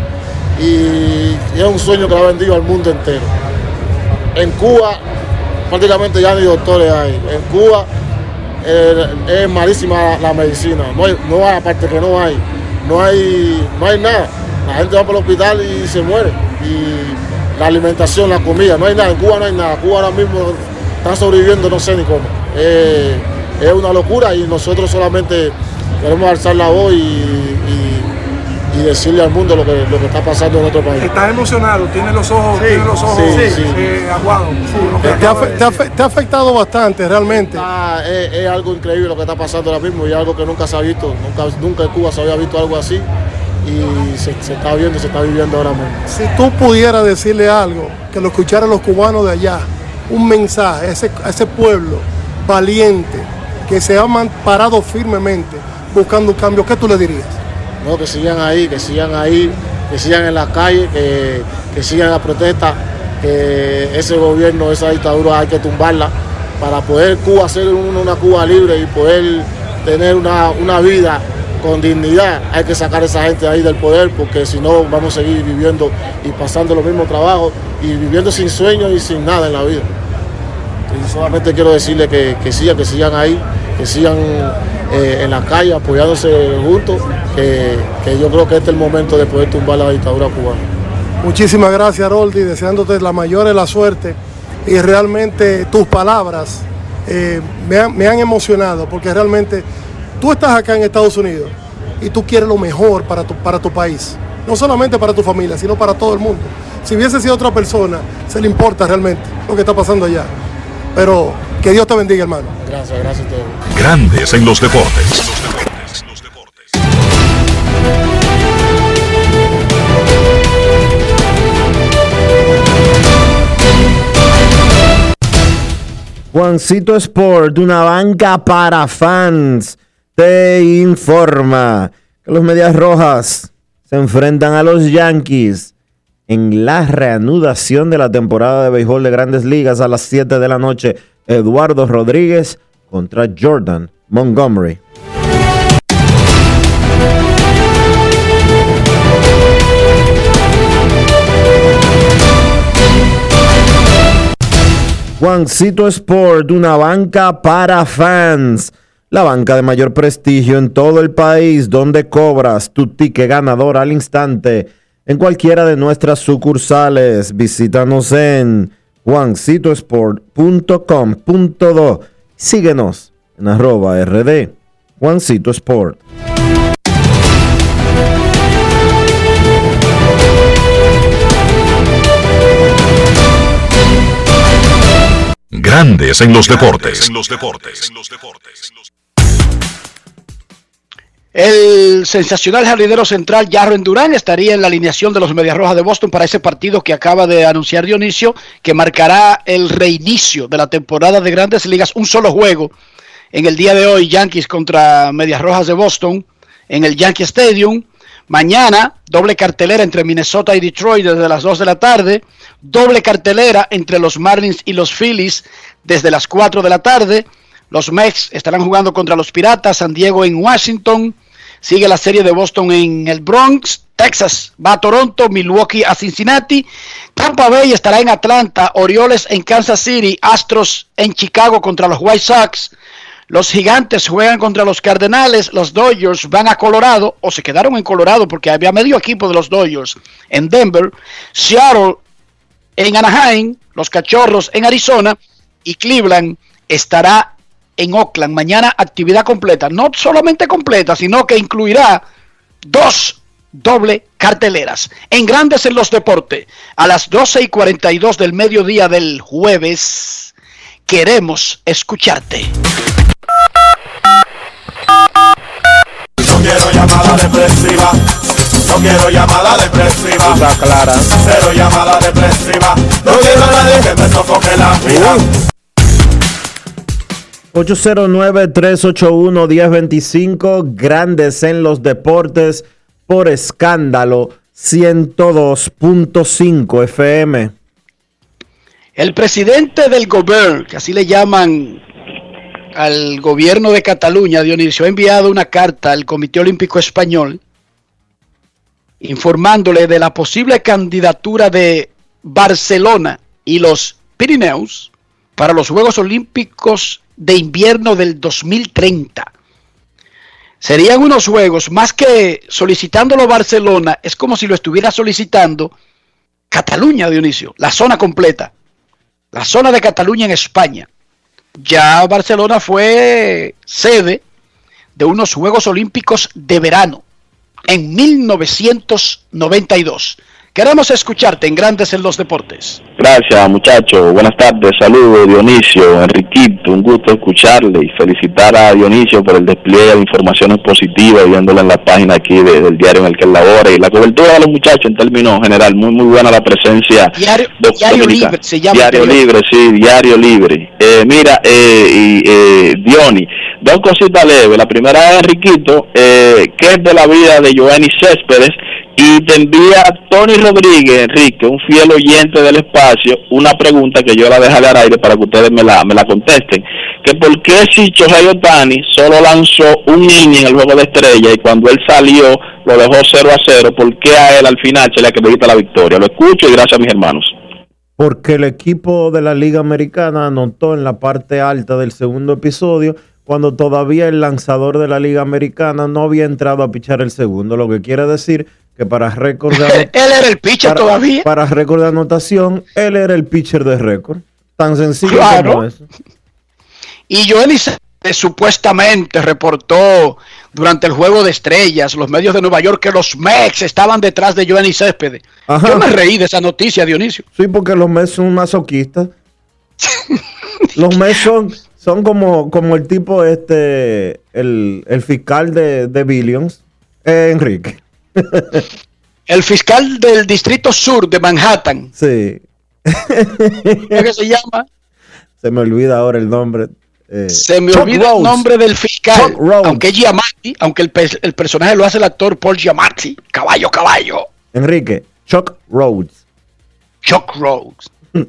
Y, y es un sueño que lo ha vendido al mundo entero. En Cuba prácticamente ya ni doctores hay. En Cuba eh, es malísima la, medicina, no hay, no hay, aparte que no hay, no hay, no hay nada. La gente va por el hospital y se muere. Y la alimentación, la comida, no hay nada. En Cuba no hay nada. Cuba ahora mismo está sobreviviendo, no sé ni cómo. Eh, es una locura y nosotros solamente queremos alzar la voz y decirle al mundo lo que, lo que está pasando en otro país. Estás emocionado, tienes los ojos, tienes los ojos eh, aguados. te, ha, afectado bastante realmente. es, algo increíble lo que está pasando ahora mismo y algo que nunca se ha visto, nunca, nunca en Cuba se había visto algo así y se, está viendo, se está viviendo ahora mismo. Si tú pudieras decirle algo, que lo escucharan los cubanos de allá, un mensaje a ese, a ese pueblo valiente que se ha parado firmemente buscando un cambio, ¿qué tú le dirías? Que sigan ahí, que sigan ahí, que sigan en la calle, que, sigan la protesta, que ese gobierno, esa dictadura hay que tumbarla para poder Cuba ser una Cuba libre y poder tener una, vida con dignidad. Hay que sacar a esa gente ahí del poder porque si no vamos a seguir viviendo y pasando los mismos trabajos y viviendo sin sueños y sin nada en la vida. Y solamente quiero decirle que, que sigan, que sigan ahí, que sigan eh, en la calle apoyándose juntos, que, yo creo que este es el momento de poder tumbar la dictadura cubana. Muchísimas gracias, Roldi, deseándote la mayor de la suerte y realmente tus palabras eh, me, han, me han emocionado porque realmente tú estás acá en Estados Unidos y tú quieres lo mejor para tu, para tu país. No solamente para tu familia, sino para todo el mundo. Si hubiese sido otra persona, se le importa realmente lo que está pasando allá. Pero que Dios te bendiga, hermano. Gracias, gracias a todos. Grandes en los deportes. Juancito Sport, una banca para fans, te informa que los Medias Rojas se enfrentan a los Yankees en la reanudación de la temporada de béisbol de grandes ligas a las 7 de la noche. Eduardo Rodríguez contra Jordan Montgomery. Juancito Sport, una banca para fans. La banca de mayor prestigio en todo el país, donde cobras tu ticket ganador al instante en cualquiera de nuestras sucursales. Visítanos en juancitosport.com.do. Síguenos en arroba rd Juancito Sport. Grandes en los deportes. El sensacional jardinero central Jarren Durán estaría en la alineación de los Medias Rojas de Boston para ese partido que acaba de anunciar Dionisio, que marcará el reinicio de la temporada de Grandes Ligas. Un solo juego en el día de hoy, Yankees contra Medias Rojas de Boston en el Yankee Stadium. Mañana, doble cartelera entre Minnesota y Detroit desde las 2 de la tarde. Doble cartelera entre los Marlins y los Phillies desde las 4 de la tarde. Los Mets estarán jugando contra los Piratas, San Diego en Washington. Sigue la serie de Boston en el Bronx. Texas va a Toronto, Milwaukee a Cincinnati. Tampa Bay estará en Atlanta, Orioles en Kansas City, Astros en Chicago contra los White Sox. Los gigantes juegan contra los Cardenales, los Dodgers van a Colorado, o se quedaron en Colorado porque había medio equipo de los Dodgers en Denver, Seattle en Anaheim, los Cachorros en Arizona y Cleveland estará en Oakland. Mañana actividad completa, no solamente completa, sino que incluirá dos doble carteleras. En Grandes en los Deportes, a las 12 y 42 del mediodía del jueves, queremos escucharte. No quiero llamada depresiva. No quiero llamada depresiva. clara. Cero llamada depresiva. No quiero a nadie que me sofoque la vida. 809-381-1025, grandes en los deportes, por escándalo 102.5 FM. El presidente del gobierno, que así le llaman al gobierno de Cataluña, Dionisio, ha enviado una carta al Comité Olímpico Español informándole de la posible candidatura de Barcelona y los Pirineos para los Juegos Olímpicos de invierno del 2030. Serían unos juegos, más que solicitándolo Barcelona, es como si lo estuviera solicitando Cataluña, Dionisio, la zona completa, la zona de Cataluña en España. Ya Barcelona fue sede de unos Juegos Olímpicos de verano en 1992. Queremos escucharte en Grandes en los Deportes. Gracias, muchachos. Buenas tardes. Saludos, Dionisio, Enriquito. Un gusto escucharle y felicitar a Dionisio por el despliegue de informaciones positivas, viéndola en la página aquí de- del diario en el que él labora. Y la cobertura de los muchachos en términos general, muy muy buena la presencia. Diario. Libre se llama. Diario Libre, sí, Diario Libre. Eh, mira, eh, y, eh, Diony, dos cositas leves. La primera es Enriquito, eh, que es de la vida de Joanny Céspedes, y te envía Tony Rodríguez, Enrique, un fiel oyente del espacio, una pregunta que yo la dejaré al aire para que ustedes me la, me la contesten. Que por qué si Chohei Otani solo lanzó un inning en el juego de estrella y cuando él salió lo dejó 0 a 0, ¿por qué a él al final se le acredita la victoria? Lo escucho y gracias a mis hermanos. Porque el equipo de la Liga Americana anotó en la parte alta del segundo episodio cuando todavía el lanzador de la Liga Americana no había entrado a pichar el segundo, lo que quiere decir que para récord (laughs) Él era el pitcher para, todavía. para récord de anotación, él era el pitcher de récord. Tan sencillo Claro. como eso. Y Joenny Céspedes supuestamente reportó durante el juego de estrellas, los medios de Nueva York, que los Mex estaban detrás de Joenny Céspedes. Ajá. Yo me reí de esa noticia, Dionisio. Sí, porque los Mets son masoquistas. (laughs) los Mets son, son como, como el tipo este, el, el fiscal de, de Billions, eh, Enrique. El fiscal del Distrito Sur de Manhattan, Sí. ¿cómo que se llama? Se me olvida ahora el nombre. eh, Se me Chuck olvida el nombre del fiscal, aunque Giamatti, aunque el, pe- el personaje lo hace el actor Paul Giamatti. Caballo, caballo. Enrique, Chuck Rhodes. Chuck Rhodes. (laughs)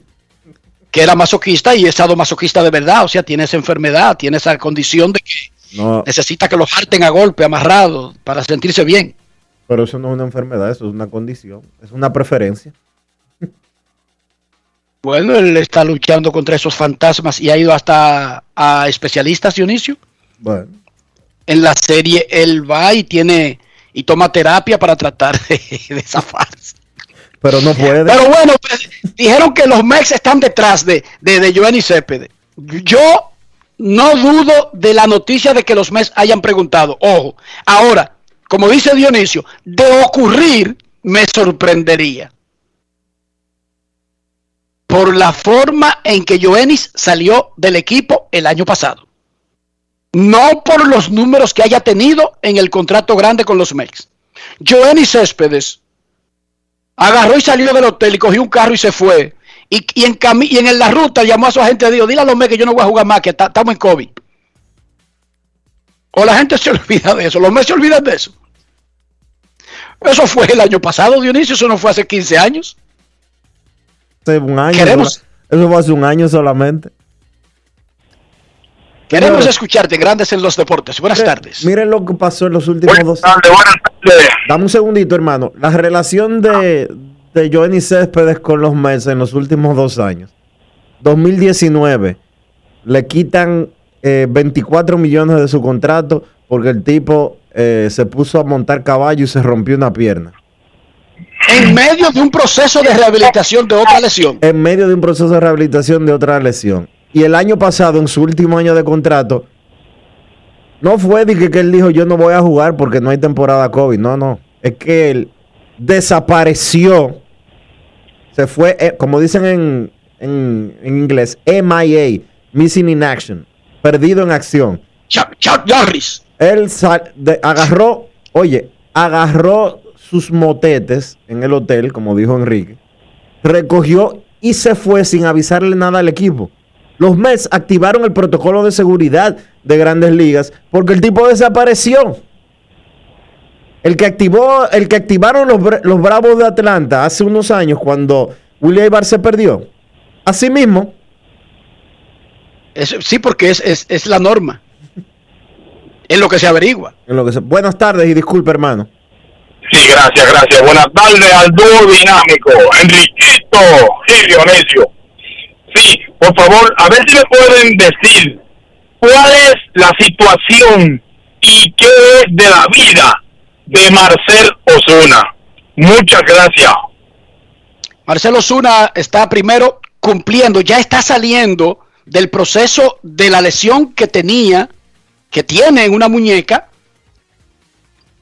Que era masoquista y es masoquista de verdad, o sea, tiene esa enfermedad, tiene esa condición de que No, necesita que lo harten a golpe, amarrado, para sentirse bien. Pero eso no es una enfermedad, eso es una condición, es una preferencia. Bueno, él está luchando contra esos fantasmas y ha ido hasta a especialistas, Dionisio. Bueno, En la serie él va y tiene y toma terapia para tratar de, de zafarse. pero no puede. Pero bueno, pues, dijeron que los Mex están detrás de, de, de Giovanni Céspedes. Yo no dudo de la noticia de que los Mex hayan preguntado. Ojo, ahora, como dice Dionisio, de ocurrir me sorprendería. Por la forma en que Joenis salió del equipo el año pasado. No por los números que haya tenido en el contrato grande con los Mex. Joenis Céspedes agarró y salió del hotel y cogió un carro y se fue. Y, en, la ruta llamó a su agente y dijo, dile a los Mets que yo no voy a jugar más, que ta- estamos en COVID. O la gente se (laughs) olvida de eso, los Mets se olvidan de eso. Eso fue el año pasado, Dionisio, eso no fue hace 15 años. Hace un año. Queremos-. Eso fue hace un año solamente. Queremos Señores, escucharte, grandes en los deportes. Buenas miren- tardes. Miren lo que pasó en los últimos dos buenas tardes. Dame un segundito, hermano. La relación de, de Johnny Céspedes con los Mets en los últimos dos años. 2019, le quitan eh, 24 millones de su contrato porque el tipo eh, se puso a montar caballo y se rompió una pierna. En medio de un proceso de rehabilitación de otra lesión. En medio de un proceso de rehabilitación de otra lesión. Y el año pasado, en su último año de contrato, no fue de que, que él dijo yo no voy a jugar porque no hay temporada COVID. No, no. Es que él desapareció. Se fue, eh, como dicen en, en, en inglés, MIA, Missing in Action. Perdido en acción. Chuck, Chuck Norris. Él sal- de- agarró, oye, agarró sus motetes en el hotel, como dijo Enrique, recogió y se fue sin avisarle nada al equipo. Los Mets activaron el protocolo de seguridad de grandes ligas porque el tipo desapareció. El que activó, el que activaron los, los Bravos de Atlanta hace unos años cuando William Ibar se perdió. Así mismo, Es- sí, porque es, es, es la norma. Es lo que se averigua. en lo que se- buenas tardes y disculpe, hermano. Sí, gracias, gracias. Buenas tardes al dúo dinámico, Enriquito y Dionisio. Sí, por favor, a ver si me pueden decir cuál es la situación y qué es de la vida de Marcel Osuna. Muchas gracias. Marcelo Zuna está primero cumpliendo, ya está saliendo del proceso de la lesión que tenía, que tiene en una muñeca,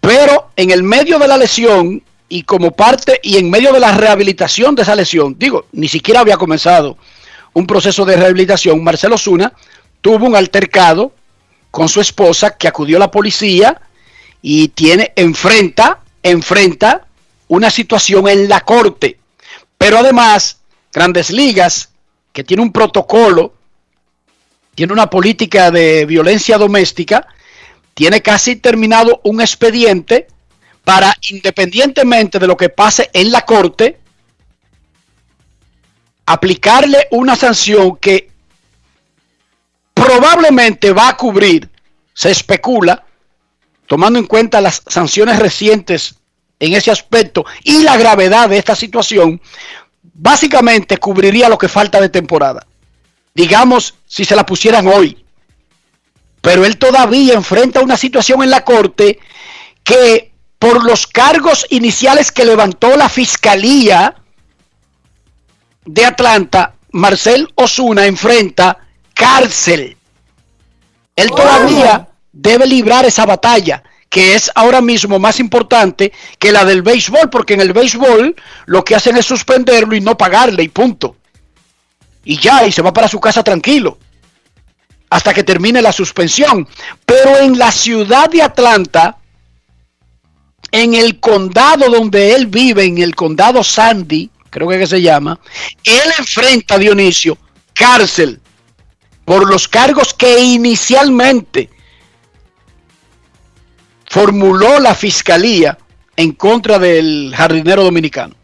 pero en el medio de la lesión y como parte y en medio de la rehabilitación de esa lesión, digo, ni siquiera había comenzado un proceso de rehabilitación, Marcelo Zuna tuvo un altercado con su esposa que acudió a la policía y tiene enfrenta enfrenta una situación en la corte. Pero además, Grandes Ligas, que tiene un protocolo, tiene una política de violencia doméstica, tiene casi terminado un expediente para, independientemente de lo que pase en la corte, aplicarle una sanción que probablemente va a cubrir, se especula, tomando en cuenta las sanciones recientes en ese aspecto y la gravedad de esta situación, básicamente cubriría lo que falta de temporada. Digamos, si se la pusieran hoy. Pero él todavía enfrenta una situación en la corte que por los cargos iniciales que levantó la fiscalía de Atlanta, Marcel Osuna enfrenta cárcel Él todavía debe librar esa batalla, que es ahora mismo más importante que la del béisbol, porque en el béisbol lo que hacen es suspenderlo y no pagarle y punto. Y ya, y se va para su casa tranquilo, hasta que termine la suspensión. Pero en la ciudad de Atlanta, en el condado donde él vive, en el condado Sandy, creo que, que se llama, él enfrenta a Dionisio cárcel por los cargos que inicialmente formuló la fiscalía en contra del jardinero dominicano.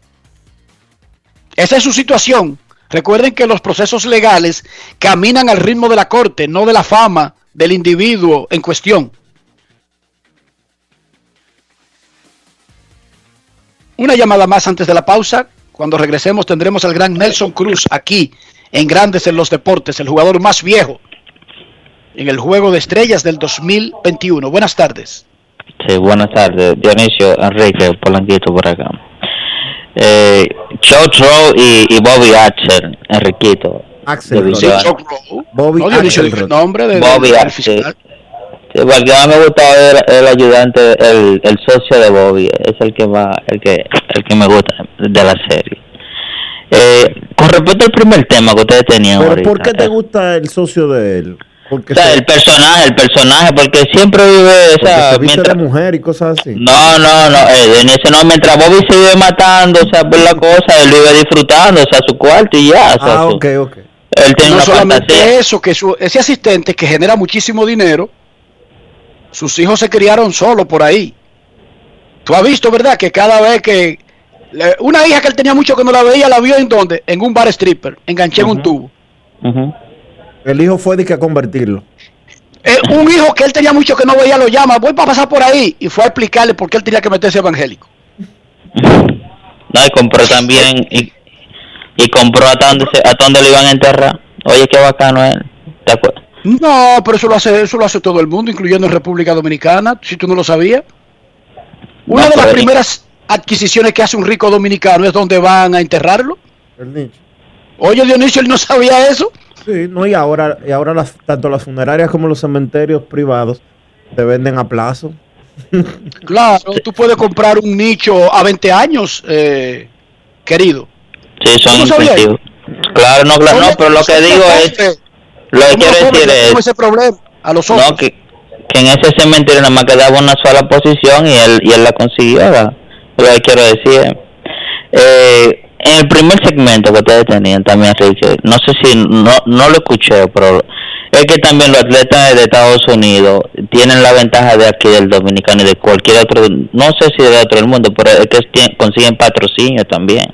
Esa es su situación. Recuerden que los procesos legales caminan al ritmo de la corte, no de la fama del individuo en cuestión. Una llamada más antes de la pausa. Cuando regresemos tendremos al gran Nelson Cruz aquí en Grandes en los Deportes, el jugador más viejo en el Juego de Estrellas del 2021. Buenas tardes. Sí, buenas tardes. Dionisio, Enrique, Polanquito por acá. Eh, Chuck Rowe y, y Bobby Axel, Enriquito. Axel División. Bobby No, dijo el nombre de, Bobby del Axel. Sí, porque más me gustaba ver el ayudante, el, el socio de Bobby, es el que va, el que, el que me gusta de la serie. Eh, con respecto al primer tema que ustedes tenían Pero ahorita, ¿por qué te gusta el socio de él? Porque, o sea, se, el personaje, el personaje, porque siempre vive, o porque sea, se viste mientras, de mujer y cosas así. no, no, no, eh, en ese no, mientras Bobby se vive matando, o sea, por la cosa, él vive disfrutando, o sea, su cuarto y ya, o sea, ah, ok, ok. él tiene no una solamente fantasía. eso, que su- ese asistente que genera muchísimo dinero, sus hijos se criaron solo por ahí. Tú has visto, ¿verdad? Que cada vez que le- una hija que él tenía mucho que no la veía, la vio en donde? En un bar stripper, enganché en un tubo. Ujú. El hijo fue de que a convertirlo. Eh, un hijo que él tenía mucho que no veía lo llama, voy para pasar por ahí y fue a explicarle por qué él tenía que meterse evangélico. No, y compró también, y, y compró hasta donde, se, hasta donde lo iban a enterrar. Oye, qué bacano él. ¿Te acuerdas? No, pero eso lo hace, eso lo hace todo el mundo, incluyendo en República Dominicana, si tú no lo sabías. Una No, de las primeras adquisiciones que hace un rico dominicano es donde van a enterrarlo. El. Oye, Dionisio, él no sabía eso. Sí, no, y ahora, y ahora las, tanto las funerarias como los cementerios privados te venden a plazo. (laughs) Claro, tú puedes comprar un nicho a 20 años, eh, querido. Sí, son incentivos. Claro, no, claro, no, pero lo que ¿cómo digo es, lo que quiero decir es, ese problema a los otros. no, que, que en ese cementerio nada más quedaba una sola posición y él, y él la consiguió, ¿verdad? Lo que quiero decir. Eh, en el primer segmento que ustedes tenían también, Enrique, no sé si, no, no lo escuché, pero es que también los atletas de Estados Unidos tienen la ventaja de aquí del dominicano y de cualquier otro, no sé si de otro del mundo, pero es que consiguen patrocinio también.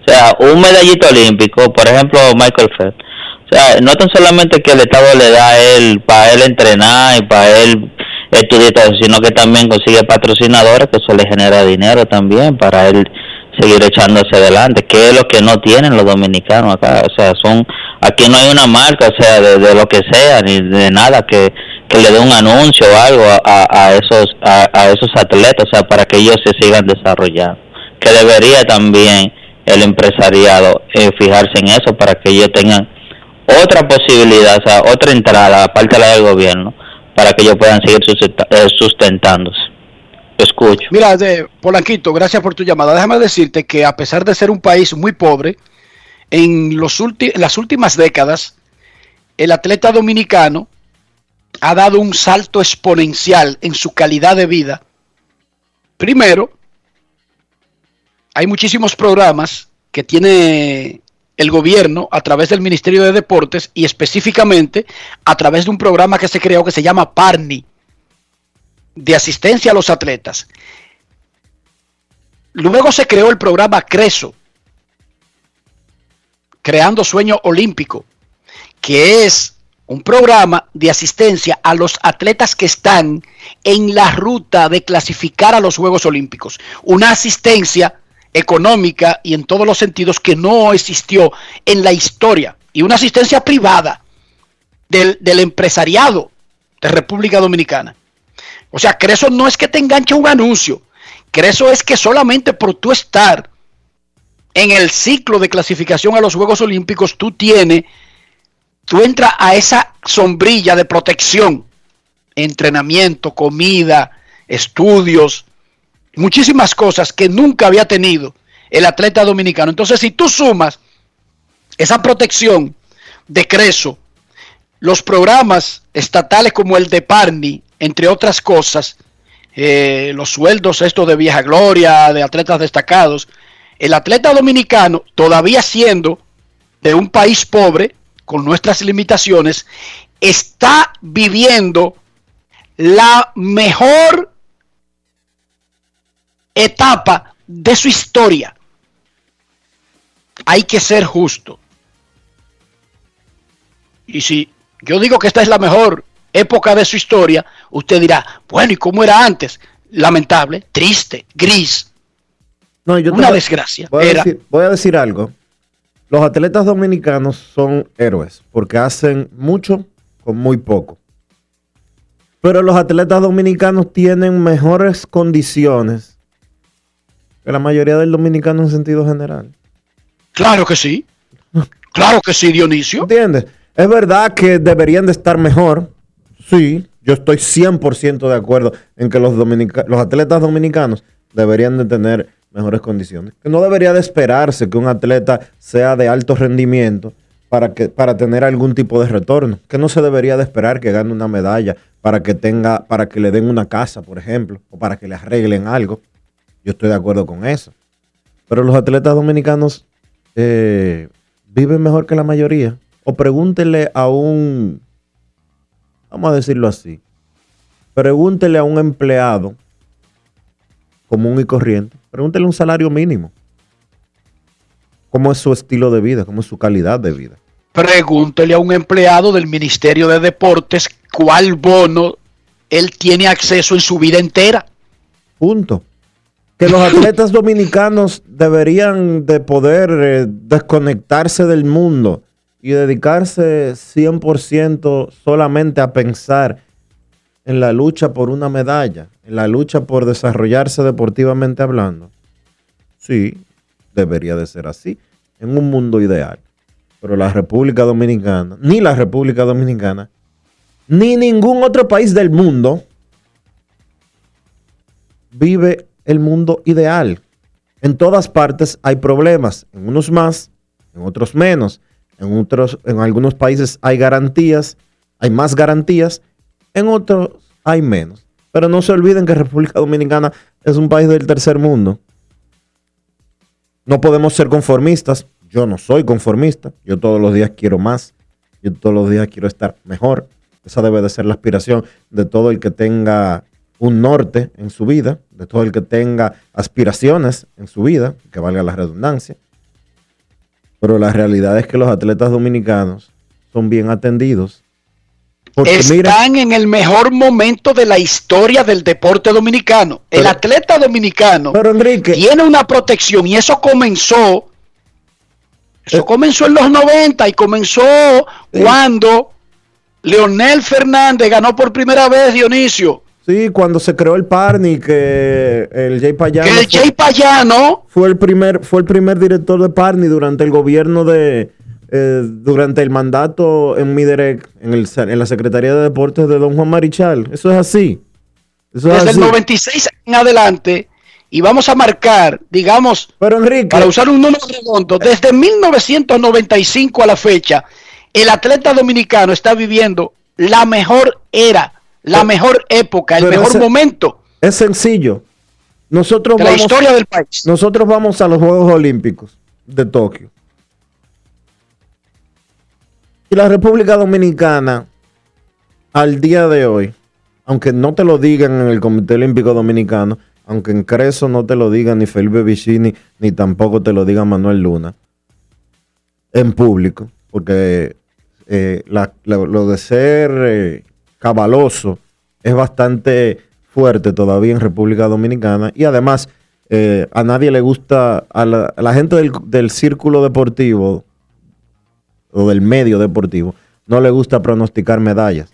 O sea, un medallito olímpico, por ejemplo, Michael Phelps. O sea, no tan solamente que el Estado le da a él para él entrenar y para él estudiar sino que también consigue patrocinadores que eso le genera dinero también para él seguir echándose adelante, que es lo que no tienen los dominicanos acá. O sea, son aquí no hay una marca, o sea, de, de lo que sea, ni de nada que, que le dé un anuncio o algo a, a, esos a, a esos atletas, o sea, para que ellos se sigan desarrollando. Que debería también el empresariado eh, fijarse en eso para que ellos tengan otra posibilidad, o sea, otra entrada, aparte de la del gobierno, para que ellos puedan seguir eh, sustentándose. Escucho. Mira, de, Polanquito, gracias por tu llamada. Déjame decirte que a pesar de ser un país muy pobre, en, los en las últimas décadas, el atleta dominicano ha dado un salto exponencial en su calidad de vida. Primero, hay muchísimos programas que tiene el gobierno a través del Ministerio de Deportes y específicamente a través de un programa que se creó que se llama PARNI, de asistencia a los atletas. Luego se creó el programa CRESO, Creando Sueño Olímpico, que es un programa de asistencia a los atletas que están en la ruta de clasificar a los Juegos Olímpicos. Una asistencia económica y en todos los sentidos que no existió en la historia. Y una asistencia privada del, del empresariado de República Dominicana. O sea, Creso no es que te enganche un anuncio. Creso es que solamente por tú estar en el ciclo de clasificación a los Juegos Olímpicos, tú tienes, tú entras a esa sombrilla de protección entrenamiento, comida, estudios, muchísimas cosas que nunca había tenido el atleta dominicano. Entonces, si tú sumas esa protección de Creso, los programas estatales como el de Parni, entre otras cosas, eh, los sueldos estos de vieja gloria, de atletas destacados, el atleta dominicano, todavía siendo de un país pobre, con nuestras limitaciones, está viviendo la mejor etapa de su historia. Hay que ser justo. Y si yo digo que esta es la mejor época de su historia, usted dirá, bueno, ¿y cómo era antes? Lamentable, triste, gris. No, yo te Una voy- desgracia. Voy a, Era. decir, voy a decir algo. Los atletas dominicanos son héroes porque hacen mucho con muy poco. Pero los atletas dominicanos tienen mejores condiciones que la mayoría del dominicano en sentido general. Claro que sí. Claro que sí, Dionisio. ¿Entiendes? Es verdad que deberían de estar mejor. Sí, yo estoy 100% de acuerdo en que los, dominica- los atletas dominicanos deberían de tener mejores condiciones. Que no debería de esperarse que un atleta sea de alto rendimiento para, que, para tener algún tipo de retorno. Que no se debería de esperar que gane una medalla para que tenga, para que le den una casa, por ejemplo, o para que le arreglen algo. Yo estoy de acuerdo con eso. Pero los atletas dominicanos eh, viven mejor que la mayoría. O pregúntele a un, vamos a decirlo así, pregúntele a un empleado común y corriente, pregúntele un salario mínimo. ¿Cómo es su estilo de vida? ¿Cómo es su calidad de vida? Pregúntele a un empleado del Ministerio de Deportes cuál bono él tiene acceso en su vida entera. Punto. Que los (laughs) atletas dominicanos deberían de poder eh, desconectarse del mundo y dedicarse 100% solamente a pensar en la lucha por una medalla, en la lucha por desarrollarse deportivamente hablando. Sí, debería de ser así, en un mundo ideal. Pero la República Dominicana, ni la República Dominicana, ni ningún otro país del mundo vive el mundo ideal. En todas partes hay problemas, en unos más, en otros menos. En otros, en algunos países hay garantías, hay más garantías, en otros hay menos. Pero no se olviden que República Dominicana es un país del tercer mundo. No podemos ser conformistas. Yo no soy conformista. Yo todos los días quiero más. Yo todos los días quiero estar mejor. Esa debe de ser la aspiración de todo el que tenga un norte en su vida, de todo el que tenga aspiraciones en su vida, que valga la redundancia. Pero la realidad es que los atletas dominicanos son bien atendidos. Porque mira, Están en el mejor momento de la historia del deporte dominicano. el atleta dominicano tiene una protección y eso comenzó. Eh. Eso comenzó en los 90 y comenzó cuando Leonel Fernández ganó por primera vez Dionisio. Sí, cuando se creó el Parni, que el Jay Payano Que el fue- Jay Payano fue el primer fue el primer director de Parni durante el gobierno de eh, durante el mandato en Miderec en, el, en la Secretaría de Deportes de Don Juan Marichal. Eso es así. Eso es desde así. el 96 en adelante y vamos a marcar, digamos, Pero Enrique, para usar un número redondo, desde 1995 a la fecha, el atleta dominicano está viviendo la mejor era, la mejor época, el mejor ese- momento es sencillo. Nosotros de la vamos, historia del país. nosotros vamos a los Juegos Olímpicos de Tokio. Y la República Dominicana, al día de hoy, aunque no te lo digan en el Comité Olímpico Dominicano, aunque en Creso no te lo digan ni Felipe Vicini, ni tampoco te lo diga Manuel Luna, en público, porque eh, la- la- lo de ser eh, cabaloso es bastante fuerte todavía en República Dominicana y además eh, a nadie le gusta, a la, a la gente del, del círculo deportivo o del medio deportivo, no le gusta pronosticar medallas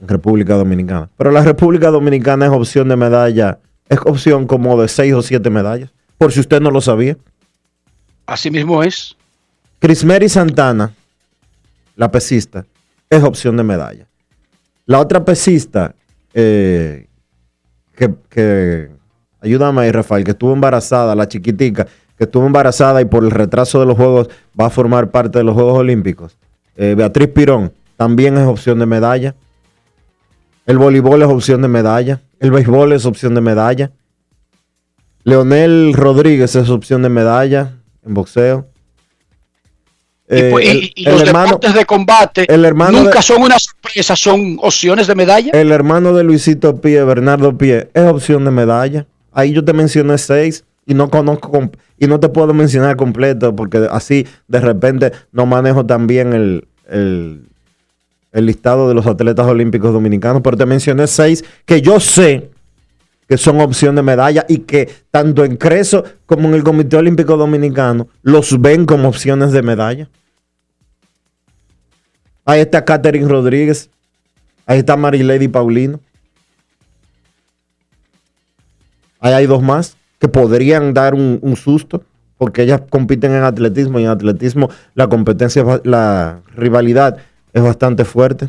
en República Dominicana. Pero la República Dominicana es opción de medalla, es opción como de seis o siete medallas, por si usted no lo sabía. Así mismo es. Crismeri Santana, la pesista, es opción de medalla. La otra pesista, eh, que, que- ayúdame ahí, Rafael, que estuvo embarazada, la chiquitica, que estuvo embarazada y por el retraso de los Juegos va a formar parte de los Juegos Olímpicos. Eh, Beatriz Pirón también es opción de medalla. El voleibol es opción de medalla. El béisbol es opción de medalla. Leonel Rodríguez es opción de medalla en boxeo. Eh, y, pues, y- el- y el los hermano- deportes de combate el hermano nunca de- son una sorpresa, son opciones de medalla. El hermano de Luisito Pie, Bernardo Pie, es opción de medalla. Ahí yo te mencioné seis y no conozco y no te puedo mencionar completo porque así de repente no manejo también el, el, el listado de los atletas olímpicos dominicanos, pero te mencioné seis que yo sé que son opción de medalla y que tanto en Creso como en el Comité Olímpico Dominicano los ven como opciones de medalla. Ahí está Catherine Rodríguez. Ahí está Marilady Paulino. Ahí hay dos más que podrían dar un, un susto porque ellas compiten en atletismo y en atletismo la competencia, la rivalidad es bastante fuerte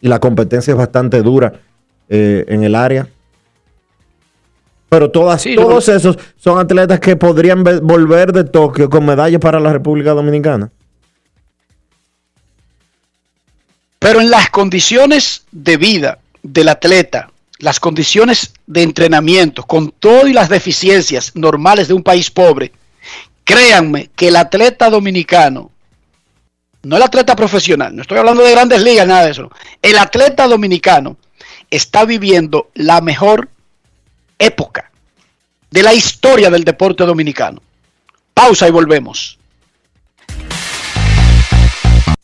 y la competencia es bastante dura eh, en el área. Pero todas, Sí, todos esos son atletas que podrían ve- volver de Tokio con medallas para la República Dominicana. Pero en las condiciones de vida del atleta, las condiciones de entrenamiento, con todo y las deficiencias normales de un país pobre, créanme que el atleta dominicano, no el atleta profesional, no estoy hablando de grandes ligas, nada de eso, el atleta dominicano está viviendo la mejor época de la historia del deporte dominicano. Pausa y volvemos.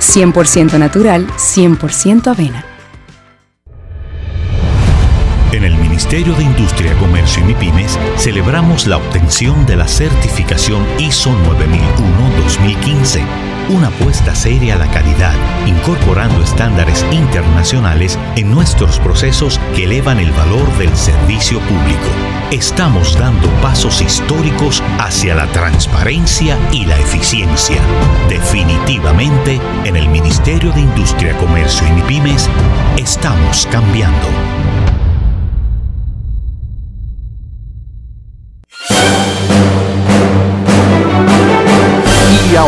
100% natural, 100% avena. En el Ministerio de Industria, Comercio y MIPIMES celebramos la obtención de la certificación ISO 9001-2015, una apuesta seria a la calidad, incorporando estándares internacionales en nuestros procesos que elevan el valor del servicio público. Estamos dando pasos históricos hacia la transparencia y la eficiencia. Definitivamente, en el Ministerio de Industria, Comercio y MIPIMES estamos cambiando.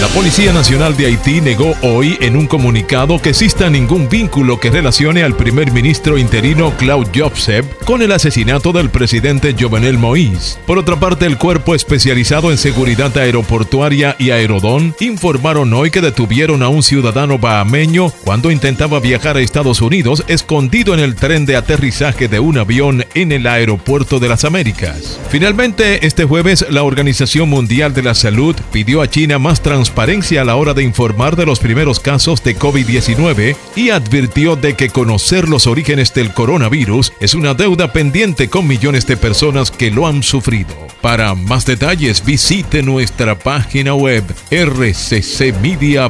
La Policía Nacional de Haití negó hoy en un comunicado que exista ningún vínculo que relacione al primer ministro interino Claude Joseph con el asesinato del presidente Jovenel Moïse. Por otra parte, el Cuerpo Especializado en Seguridad Aeroportuaria y Aerodón informaron hoy que detuvieron a un ciudadano bahameño cuando intentaba viajar a Estados Unidos escondido en el tren de aterrizaje de un avión en el aeropuerto de las Américas. Finalmente, este jueves, la Organización Mundial de la Salud pidió a China más transparencia a la hora de informar de los primeros casos de COVID-19 y advirtió de que conocer los orígenes del coronavirus es una deuda pendiente con millones de personas que lo han sufrido. Para más detalles visite nuestra página web rccmedia.com.do.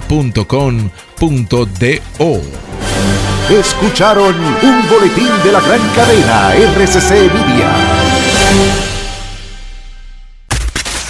Escucharon un boletín de la gran cadena RCC Media.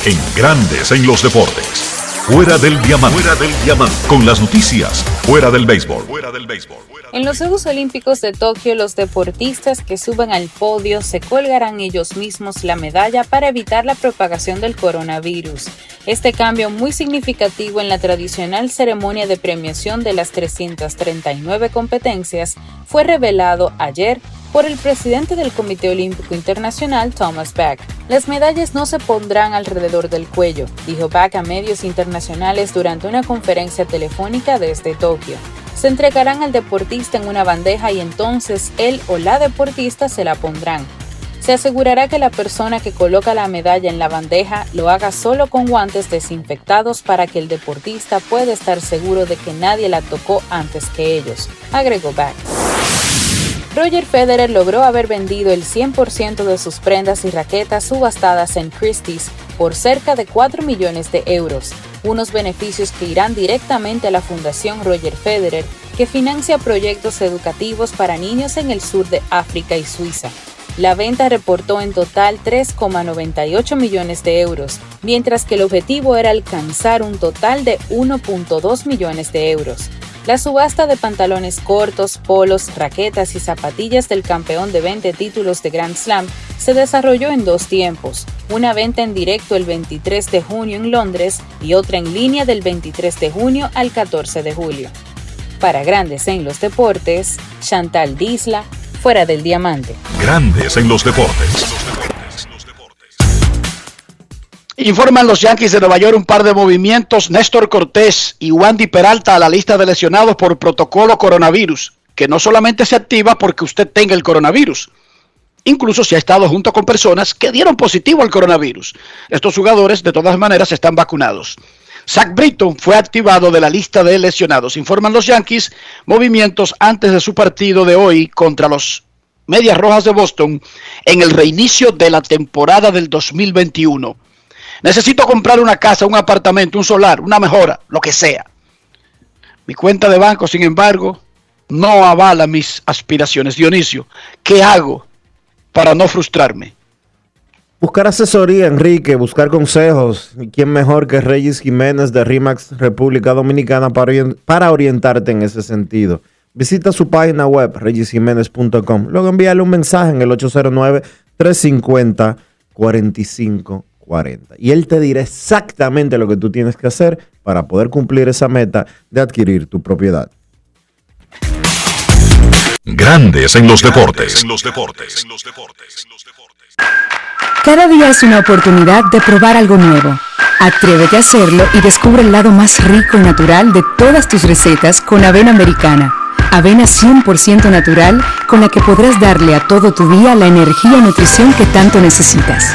En Grandes en los deportes. Fuera del diamante. Fuera del diamante. Con las noticias. Fuera del béisbol. Fuera del béisbol. En los Juegos Olímpicos de Tokio, los deportistas que suban al podio se colgarán ellos mismos la medalla para evitar la propagación del coronavirus. Este cambio muy significativo en la tradicional ceremonia de premiación de las 339 competencias fue revelado ayer por el presidente del Comité Olímpico Internacional, Thomas Bach. Las medallas no se pondrán alrededor del cuello, dijo Bach a medios internacionales durante una conferencia telefónica desde Tokio. Se entregarán al deportista en una bandeja y entonces él o la deportista se la pondrán. Se asegurará que la persona que coloca la medalla en la bandeja lo haga solo con guantes desinfectados para que el deportista pueda estar seguro de que nadie la tocó antes que ellos, agregó Bach. Roger Federer logró haber vendido el 100% de sus prendas y raquetas subastadas en Christie's por cerca de 4 millones de euros, unos beneficios que irán directamente a la Fundación Roger Federer, que financia proyectos educativos para niños en el sur de África y Suiza. La venta reportó en total 3,98 millones de euros, mientras que el objetivo era alcanzar un total de 1.2 millones de euros. La subasta de pantalones cortos, polos, raquetas y zapatillas del campeón de 20 títulos de Grand Slam se desarrolló en dos tiempos, una venta en directo el 23 de junio en Londres y otra en línea del 23 de junio al 14 de julio. Para Grandes en los Deportes, Chantal Disla, fuera del diamante. Grandes en los deportes. Informan los Yankees de Nueva York un par de movimientos. Néstor Cortés y Wandy Peralta a la lista de lesionados por protocolo coronavirus, que no solamente se activa porque usted tenga el coronavirus, incluso si ha estado junto con personas que dieron positivo al coronavirus. Estos jugadores de todas maneras están vacunados. Zach Britton fue activado de la lista de lesionados. Informan los Yankees movimientos antes de su partido de hoy contra los Medias Rojas de Boston en el reinicio de la temporada del 2021. Necesito comprar una casa, un apartamento, un solar, una mejora, lo que sea. Mi cuenta de banco, sin embargo, no avala mis aspiraciones. Dionisio, ¿qué hago para no frustrarme? Buscar asesoría, Enrique, buscar consejos. ¿Y quién mejor que Reyes Jiménez de RIMAX República Dominicana para, orientarte en ese sentido? Visita su página web, reyesjiménez.com. Luego envíale un mensaje en el 809-350-4540. Y él te dirá exactamente lo que tú tienes que hacer para poder cumplir esa meta de adquirir tu propiedad. Grandes en los deportes. En los deportes. Cada día es una oportunidad de probar algo nuevo. Atrévete a hacerlo y descubre el lado más rico y natural de todas tus recetas con avena americana. Avena 100% natural con la que podrás darle a todo tu día la energía y nutrición que tanto necesitas.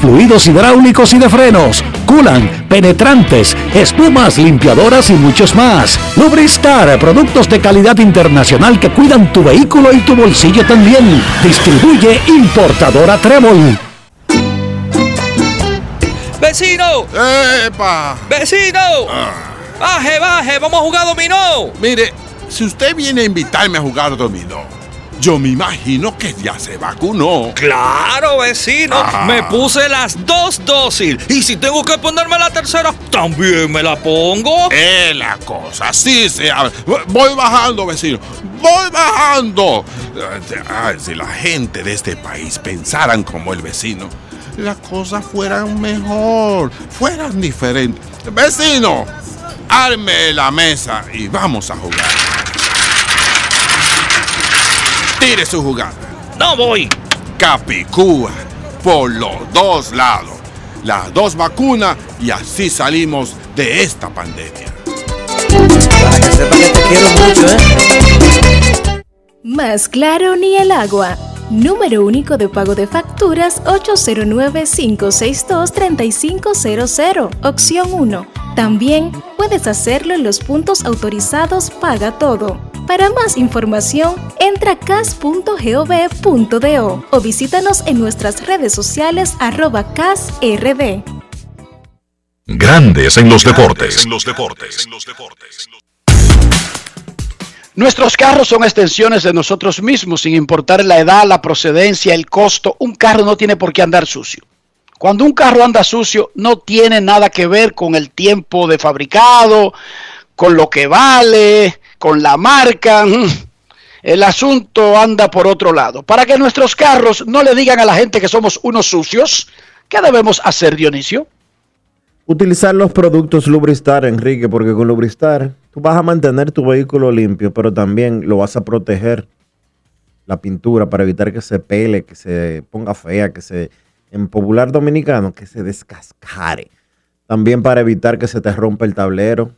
fluidos hidráulicos y de frenos, culan, penetrantes, espumas, limpiadoras y muchos más. Lubristar, productos de calidad internacional que cuidan tu vehículo y tu bolsillo también. Distribuye importadora Trébol. ¡Vecino! ¡Epa! ¡Vecino! ¡Baje, baje! ¡Vamos a jugar dominó! Mire, si usted viene a invitarme a jugar dominó, yo me imagino que ya se vacunó. Claro, vecino. Ah. Me puse las dos dosis. Y si tengo que ponerme la tercera, también me la pongo. Es la cosa, así se habla. Voy bajando, vecino. Voy bajando. Ay, si la gente de este país pensaran como el vecino, las cosas fueran mejor, fueran diferentes. Vecino, arme la mesa y vamos a jugar. Tire su jugada. No voy. Capicúa por los dos lados. Las dos vacunas y así salimos de esta pandemia. Para que sepa que te quiero mucho, ¿eh? Más claro ni el agua. Número único de pago de facturas 809-562-3500, opción 1. También puedes hacerlo en los puntos autorizados Paga Todo. Para más información, entra a cas.gov.do o visítanos en nuestras redes sociales arroba casrd. Grandes en los deportes. Nuestros carros son extensiones de nosotros mismos, sin importar la edad, la procedencia, el costo. Un carro no tiene por qué andar sucio. Cuando un carro anda sucio, no tiene nada que ver con el tiempo de fabricado, con lo que vale, con la marca. (laughs) El asunto anda por otro lado. Para que nuestros carros no le digan a la gente que somos unos sucios, ¿qué debemos hacer, Dionisio? Utilizar los productos Lubristar, Enrique, porque con Lubristar tú vas a mantener tu vehículo limpio, pero también lo vas a proteger la pintura para evitar que se pele, que se ponga fea, que se, en popular dominicano, que se descascare. También para evitar que se te rompa el tablero,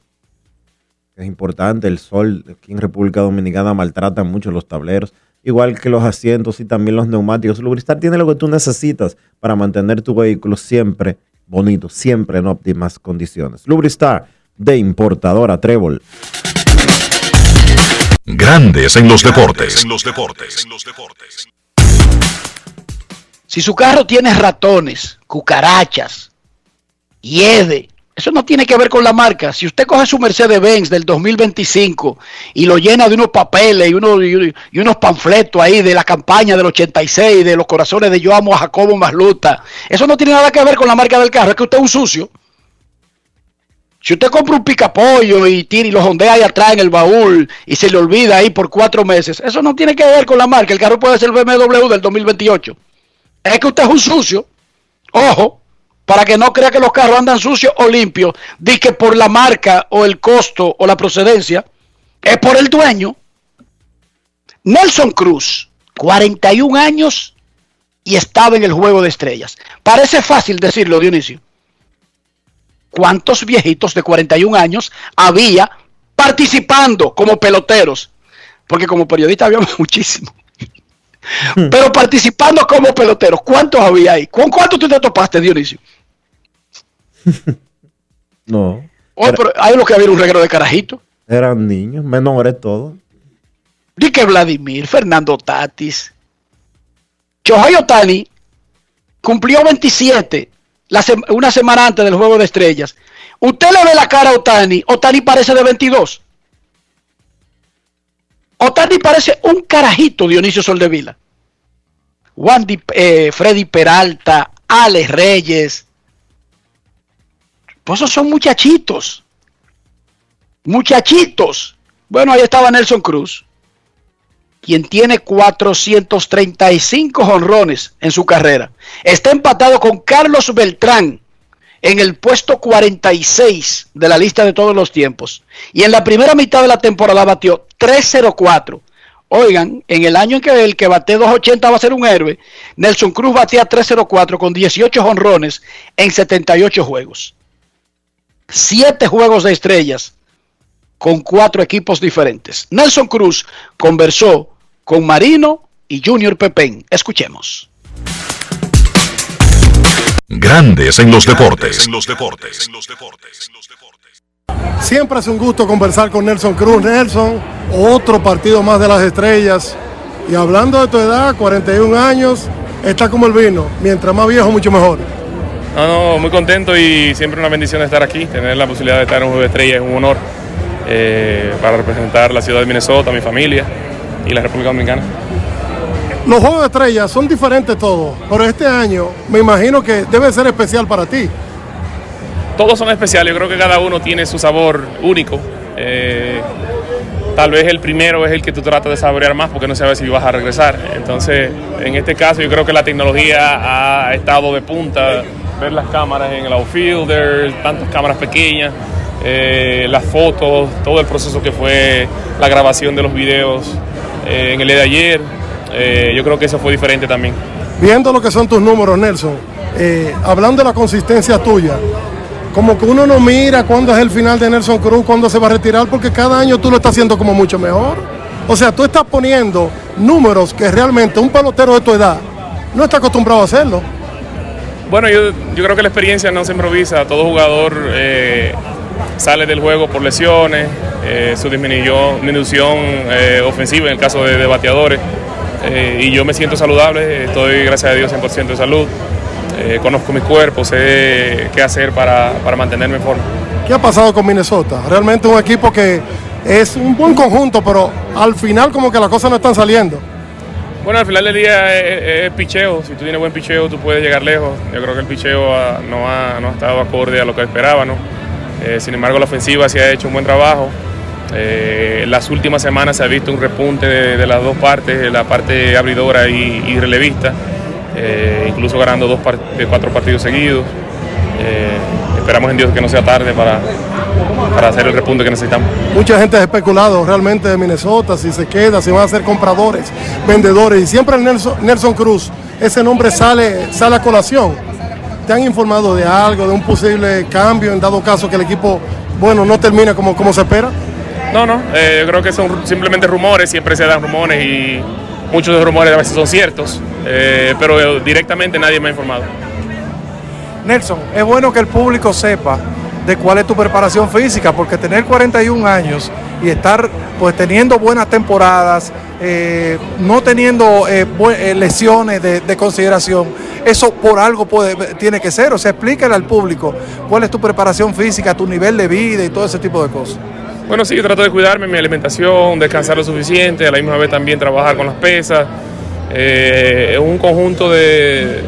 es importante, el sol aquí en República Dominicana maltrata mucho los tableros, igual que los asientos y también los neumáticos. Lubristar tiene lo que tú necesitas para mantener tu vehículo siempre bonito, siempre en óptimas condiciones. Lubristar de importadora Trébol. Grandes en los deportes. Si su carro tiene ratones, cucarachas, hiede, eso no tiene que ver con la marca. Si usted coge su Mercedes-Benz del 2025 y lo llena de unos papeles y, unos, panfletos ahí de la campaña del 86, de los corazones de yo amo a Jacobo Masluta, eso no tiene nada que ver con la marca del carro, es que usted es un sucio. Si usted compra un picapollo y tira y lo ondea ahí atrás en el baúl y se le olvida ahí por cuatro meses, eso no tiene que ver con la marca. El carro puede ser el BMW del 2028. Es que usted es un sucio. Ojo, para que no crea que los carros andan sucios o limpios, di que por la marca o el costo o la procedencia, es por el dueño. Nelson Cruz, 41 años y estaba en el juego de estrellas. Parece fácil decirlo, Dionisio cuántos viejitos de 41 años había participando como peloteros. Porque como periodista había (laughs) muchísimos. Hmm. Pero participando como peloteros, ¿cuántos había ahí? ¿Con cuántos tú te topaste, Dionisio? (laughs) No. Oh, pero hay los que había un reguero de carajito. Eran niños, menores todos. Dique Vladimir, Fernando Tatis. Chohay Otani cumplió 27 una semana antes del Juego de Estrellas. Usted le ve la cara a Otani, Otani parece de 22. Otani parece un carajito, Dionisio Soldevila. Wandy, eh, Freddy Peralta, Alex Reyes. Pues esos son muchachitos. Muchachitos. Bueno, ahí estaba Nelson Cruz quien tiene 435 honrones en su carrera. Está empatado con Carlos Beltrán en el puesto 46 de la lista de todos los tiempos. Y en la primera mitad de la temporada batió 304. Oigan, en el año en que el que bate 280 va a ser un héroe, Nelson Cruz batía 304 con 18 honrones en 78 juegos. Siete juegos de estrellas con cuatro equipos diferentes. Nelson Cruz conversó con Marino y Junior Pepén. Escuchemos. Grandes en los deportes. Siempre es un gusto conversar con Nelson Cruz. Nelson, otro partido más de las estrellas. Y hablando de tu edad, 41 años, está como el vino. Mientras más viejo, mucho mejor. No, no, muy contento y siempre una bendición estar aquí. Tener la posibilidad de estar en un juego de estrellas es un honor eh, para representar la ciudad de Minnesota, mi familia y la República Dominicana. Los Juegos de Estrellas son diferentes todos, pero este año me imagino que debe ser especial para ti. Todos son especiales, yo creo que cada uno tiene su sabor único. Eh, tal vez el primero es el que tú tratas de saborear más porque no sabes si vas a regresar. Entonces, en este caso yo creo que la tecnología ha estado de punta, ver las cámaras en el outfielder, tantas cámaras pequeñas, eh, las fotos, todo el proceso que fue la grabación de los videos eh, en el día de ayer. Eh, yo creo que eso fue diferente también. Viendo lo que son tus números, Nelson, hablando de la consistencia tuya, como que uno no mira cuándo es el final de Nelson Cruz, cuándo se va a retirar, porque cada año tú lo estás haciendo como mucho mejor. O sea, tú estás poniendo números que realmente un pelotero de tu edad no está acostumbrado a hacerlo. Bueno, yo, yo creo que la experiencia no se improvisa. Todo jugador sale del juego por lesiones, eh, su disminución, eh, ofensiva en el caso de, de bateadores. Eh, y yo me siento saludable, estoy gracias a Dios 100% de salud. Eh, conozco mi cuerpo, sé qué hacer para, para mantenerme en forma. ¿Qué ha pasado con Minnesota? Realmente un equipo que es un buen conjunto, pero al final como que las cosas no están saliendo. Bueno, al final del día es, es picheo. Si tú tienes buen picheo, tú puedes llegar lejos. Yo creo que el picheo ah, no, ha, estado acorde a lo que esperaba. ¿no? Eh, sin embargo, la ofensiva sí ha hecho un buen trabajo. Eh, las últimas semanas se ha visto un repunte de, las dos partes, la parte abridora y, relevista, eh, incluso ganando dos cuatro partidos seguidos. Eh, esperamos en Dios que no sea tarde para, para hacer el repunte que necesitamos. Mucha gente ha especulado realmente de Minnesota, si se queda, si van a ser compradores, vendedores. Y siempre el Nelson, Nelson Cruz, ese nombre sale, sale a colación. ¿Te han informado de algo, de un posible cambio en dado caso que el equipo, bueno, no termine como, como se espera? No, no, eh, yo creo que son simplemente rumores, siempre se dan rumores y muchos de los rumores a veces son ciertos, eh, pero directamente nadie me ha informado. Nelson, es bueno que el público sepa de cuál es tu preparación física, porque tener 41 años y estar pues teniendo buenas temporadas, eh, no teniendo eh, eh, lesiones de, de consideración, eso por algo tiene que ser. O sea, explícale al público cuál es tu preparación física, tu nivel de vida y todo ese tipo de cosas. Bueno, sí, yo trato de cuidarme, mi alimentación, descansar lo suficiente, a la misma vez también trabajar con las pesas. Es un conjunto de,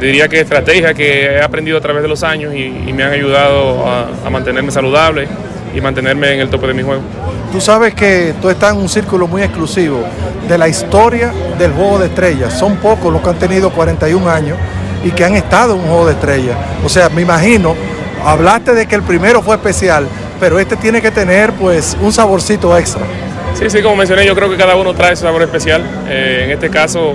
diría que estrategias que he aprendido a través de los años y, y me han ayudado a, a mantenerme saludable y mantenerme en el tope de mi juego. Tú sabes que tú estás en un círculo muy exclusivo de la historia del juego de estrellas. Son pocos los que han tenido 41 años y que han estado en un juego de estrellas. O sea, me imagino, hablaste de que el primero fue especial, pero este tiene que tener pues un saborcito extra. Sí, sí, como mencioné, yo creo que cada uno trae su sabor especial. Eh, en este caso,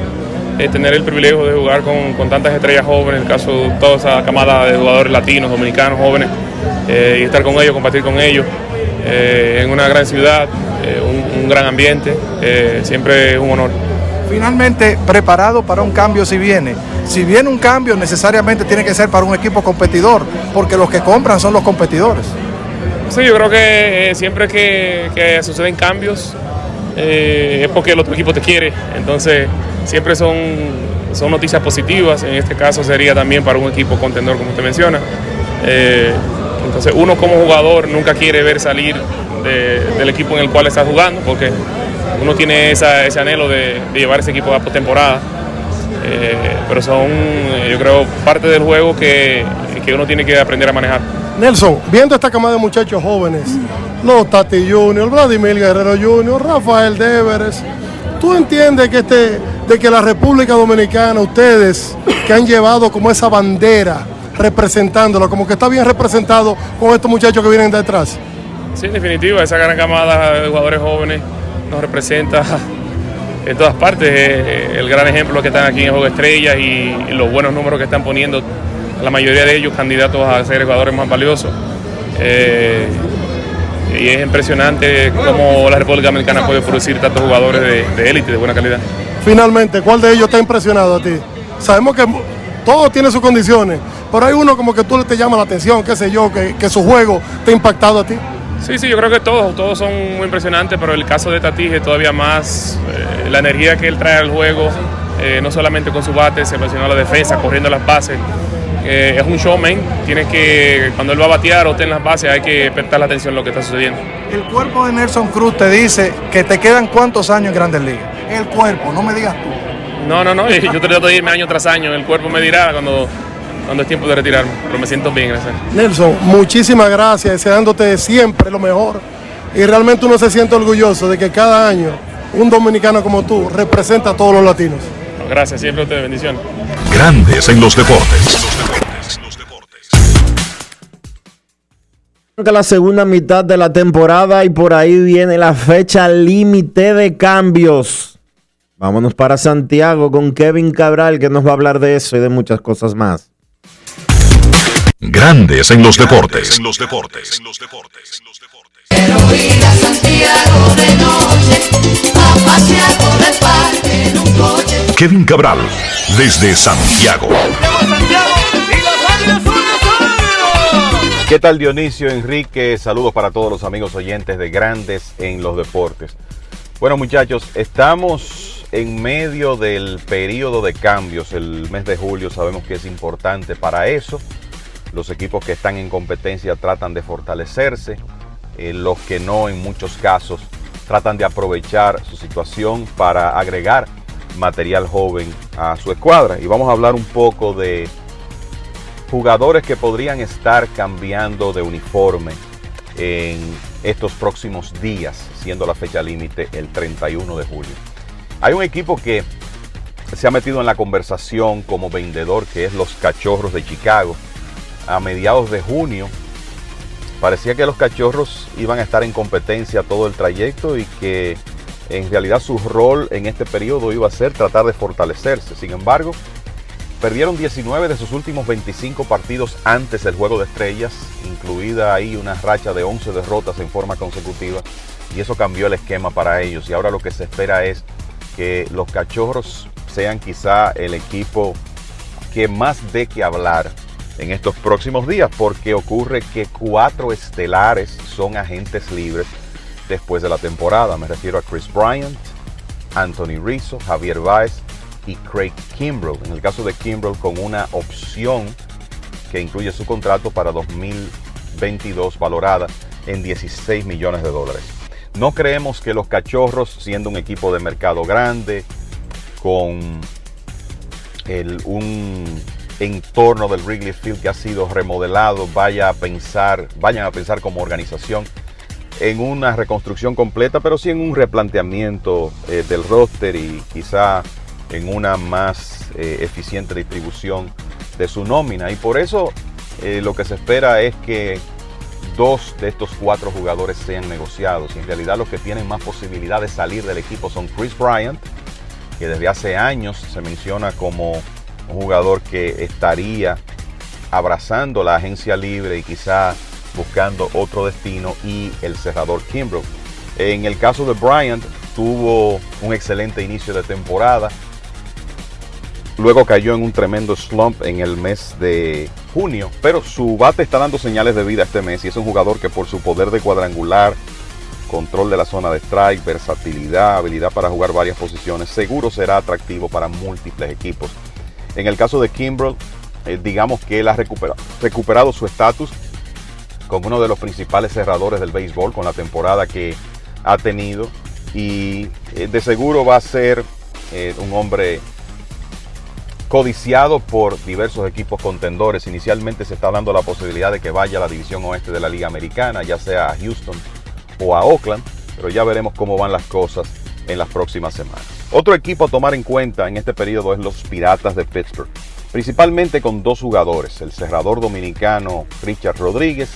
eh, tener el privilegio de jugar con, con tantas estrellas jóvenes, en el caso de toda esa camada de jugadores latinos, dominicanos, jóvenes, eh, y estar con ellos, compartir con ellos eh, en una gran ciudad, eh, un, un gran ambiente, siempre es un honor. Finalmente, preparado para un cambio si viene. Si viene un cambio, necesariamente tiene que ser para un equipo competidor, porque los que compran son los competidores. Sí, yo creo que siempre que, que suceden cambios eh, es porque el otro equipo te quiere. Entonces, siempre son, son noticias positivas. En este caso sería también para un equipo contendor, como usted menciona. Eh, entonces, uno como jugador nunca quiere ver salir de- del equipo en el cual está jugando, porque uno tiene esa- ese anhelo de, llevar ese equipo a postemporada. Eh, pero son, yo creo, parte del juego que, que uno tiene que aprender a manejar. Nelson, viendo esta camada de muchachos jóvenes, los Tati Junior, Vladimir Guerrero Junior, Rafael Deveres, ¿tú entiendes que, este, de que la República Dominicana, ustedes que han llevado como esa bandera representándolo, como que está bien representado con estos muchachos que vienen detrás? Sí, en definitiva, esa gran camada de jugadores jóvenes nos representa (laughs) en todas partes. Eh, El gran ejemplo que están aquí en Juego Estrellas y los buenos números que están poniendo, la mayoría de ellos candidatos a ser jugadores más valiosos. Eh, y es impresionante cómo la República Dominicana puede producir tantos jugadores de- de élite, de buena calidad. Finalmente, ¿cuál de ellos te ha impresionado a ti? Sabemos que todo tiene sus condiciones, pero hay uno como que tú te llama la atención, qué sé yo, que, que su juego te ha impactado a ti. Sí, sí, yo creo que todos, todos son muy impresionantes, pero el caso de Tatije todavía más, eh, la energía que él trae al juego, eh, no solamente con su bate, se mencionó la defensa, corriendo las bases. Eh, es un showman, tiene que, cuando él va a batear o está en las bases, hay que prestar la atención a lo que está sucediendo. El cuerpo de Nelson Cruz te dice que te quedan cuántos años en Grandes Ligas. El cuerpo, no me digas tú. No, no, no, (laughs) yo trato de irme año tras año, el cuerpo me dirá cuando, cuando es tiempo de retirarme, pero me siento bien, gracias. Nelson, muchísimas gracias, deseándote siempre lo mejor. Y realmente uno se siente orgulloso de que cada año un dominicano como tú representa a todos los latinos. Gracias, siempre a ustedes, bendiciones. Grandes en los deportes. La segunda mitad de la temporada y por ahí viene la fecha límite de cambios. Vámonos para Santiago con Kevin Cabral que nos va a hablar de eso y de muchas cosas más. Grandes en los deportes. Quiero ir a Santiago de noche, a pasear por el parque en un coche. Kevin Cabral, desde Santiago. ¿Qué tal Dionisio, Enrique? Saludos para todos los amigos oyentes de Grandes en los Deportes. Bueno muchachos, estamos en medio del periodo de cambios. El mes de julio sabemos que es importante para eso. Los equipos que están en competencia tratan de fortalecerse. Eh, los que no, en muchos casos, tratan de aprovechar su situación para agregar material joven a su escuadra. Y vamos a hablar un poco de jugadores que podrían estar cambiando de uniforme en estos próximos días, siendo la fecha límite el 31 de julio. Hay un equipo que se ha metido en la conversación como vendedor, que es los Cachorros de Chicago. A mediados de junio parecía que los Cachorros iban a estar en competencia todo el trayecto y que en realidad su rol en este periodo iba a ser tratar de fortalecerse. Sin embargo, perdieron 19 de sus últimos 25 partidos antes del Juego de Estrellas, incluida ahí una racha de 11 derrotas en forma consecutiva, y eso cambió el esquema para ellos. Y ahora lo que se espera es que los Cachorros sean quizá el equipo que más dé que hablar en estos próximos días, porque ocurre que cuatro estelares son agentes libres después de la temporada. Me refiero a Chris Bryant, Anthony Rizzo, Javier Baez y Craig Kimbrell. En el caso de Kimbrell con una opción que incluye su contrato para 2022 valorada en 16 millones de dólares. No creemos que los Cachorros, siendo un equipo de mercado grande, con el, un entorno del Wrigley Field que ha sido remodelado, vaya a pensar, vayan a pensar como organización en una reconstrucción completa, pero sí en un replanteamiento eh, del roster y quizá en una más eh, eficiente distribución de su nómina. Y por eso eh, lo que se espera es que dos de estos cuatro jugadores sean negociados. Y en realidad los que tienen más posibilidad de salir del equipo son Chris Bryant, que desde hace años se menciona como un jugador que estaría abrazando la agencia libre y quizá buscando otro destino y el cerrador Kimbrough. En el caso de Bryant, tuvo un excelente inicio de temporada. Luego cayó en un tremendo slump en el mes de junio, pero su bate está dando señales de vida este mes y es un jugador que por su poder de cuadrangular, control de la zona de strike, versatilidad, habilidad para jugar varias posiciones, seguro será atractivo para múltiples equipos. En el caso de Kimbrell, eh, digamos que él ha recuperado, su estatus como uno de los principales cerradores del béisbol con la temporada que ha tenido y eh, de seguro va a ser eh, un hombre codiciado por diversos equipos contendores. Inicialmente se está dando la posibilidad de que vaya a la división oeste de la Liga Americana, ya sea a Houston o a Oakland, pero ya veremos cómo van las cosas en las próximas semanas. Otro equipo a tomar en cuenta en este periodo es los Piratas de Pittsburgh, principalmente con dos jugadores, el cerrador dominicano Richard Rodríguez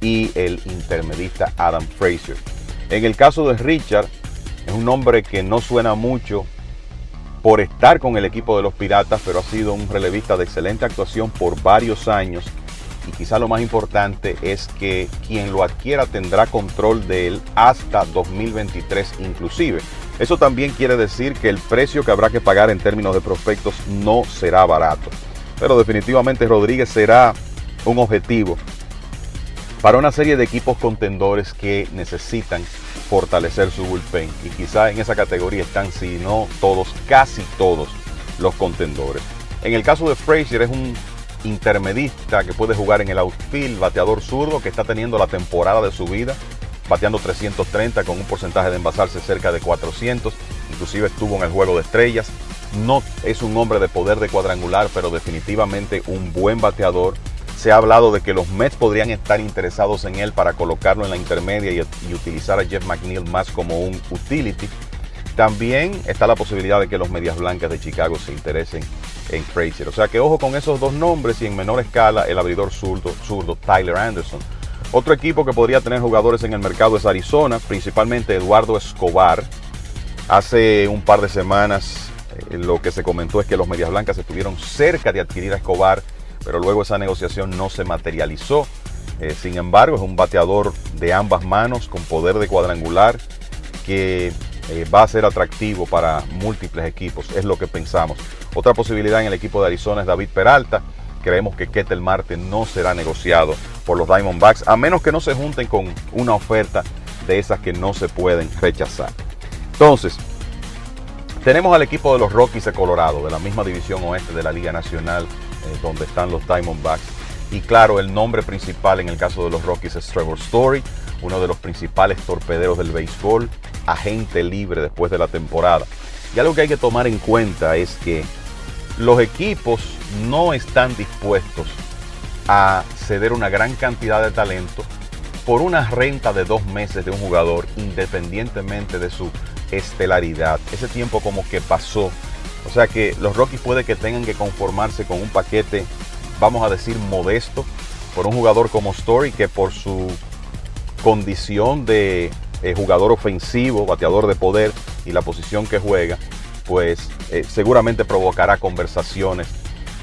y el intermedista Adam Fraser. En el caso de Richard, es un nombre que no suena mucho por estar con el equipo de los Piratas, pero ha sido un relevista de excelente actuación por varios años. Y quizá lo más importante es que quien lo adquiera tendrá control de él hasta 2023 inclusive. Eso también quiere decir que el precio que habrá que pagar en términos de prospectos no será barato. Pero definitivamente Rodríguez será un objetivo para una serie de equipos contendores que necesitan fortalecer su bullpen. Y quizá en esa categoría están, si no todos, casi todos los contendores. En el caso de Frazier es un intermedista que puede jugar en el outfield, bateador zurdo que está teniendo la temporada de su vida, bateando 330 con un porcentaje de envasarse cerca de 400, inclusive estuvo en el juego de estrellas. No es un hombre de poder de cuadrangular, pero definitivamente un buen bateador se ha hablado de que los Mets podrían estar interesados en él para colocarlo en la intermedia y, utilizar a Jeff McNeil más como un utility. También está la posibilidad de que los Medias Blancas de Chicago se interesen en Frazier. O sea que ojo con esos dos nombres y en menor escala el abridor zurdo, Tyler Anderson. Otro equipo que podría tener jugadores en el mercado es Arizona, principalmente Eduardo Escobar. Hace un par de semanas eh, lo que se comentó es que los Medias Blancas estuvieron cerca de adquirir a Escobar pero luego esa negociación no se materializó. Eh, sin embargo, es un bateador de ambas manos con poder de cuadrangular que eh, va a ser atractivo para múltiples equipos, es lo que pensamos. Otra posibilidad en el equipo de Arizona es David Peralta. Creemos que Ketel Marte no será negociado por los Diamondbacks, a menos que no se junten con una oferta de esas que no se pueden rechazar. Entonces, tenemos al equipo de los Rockies de Colorado, de la misma división oeste de la Liga Nacional, eh, donde están los Diamondbacks. Y claro, el nombre principal en el caso de los Rockies es Trevor Story, uno de los principales torpederos del béisbol, agente libre después de la temporada. Y algo que hay que tomar en cuenta es que los equipos no están dispuestos a ceder una gran cantidad de talento por una renta de dos meses de un jugador, independientemente de su estelaridad. Ese tiempo como que pasó. O sea que los Rockies puede que tengan que conformarse con un paquete, vamos a decir, modesto, por un jugador como Story, que por su condición de eh, jugador ofensivo, bateador de poder y la posición que juega, pues eh, seguramente provocará conversaciones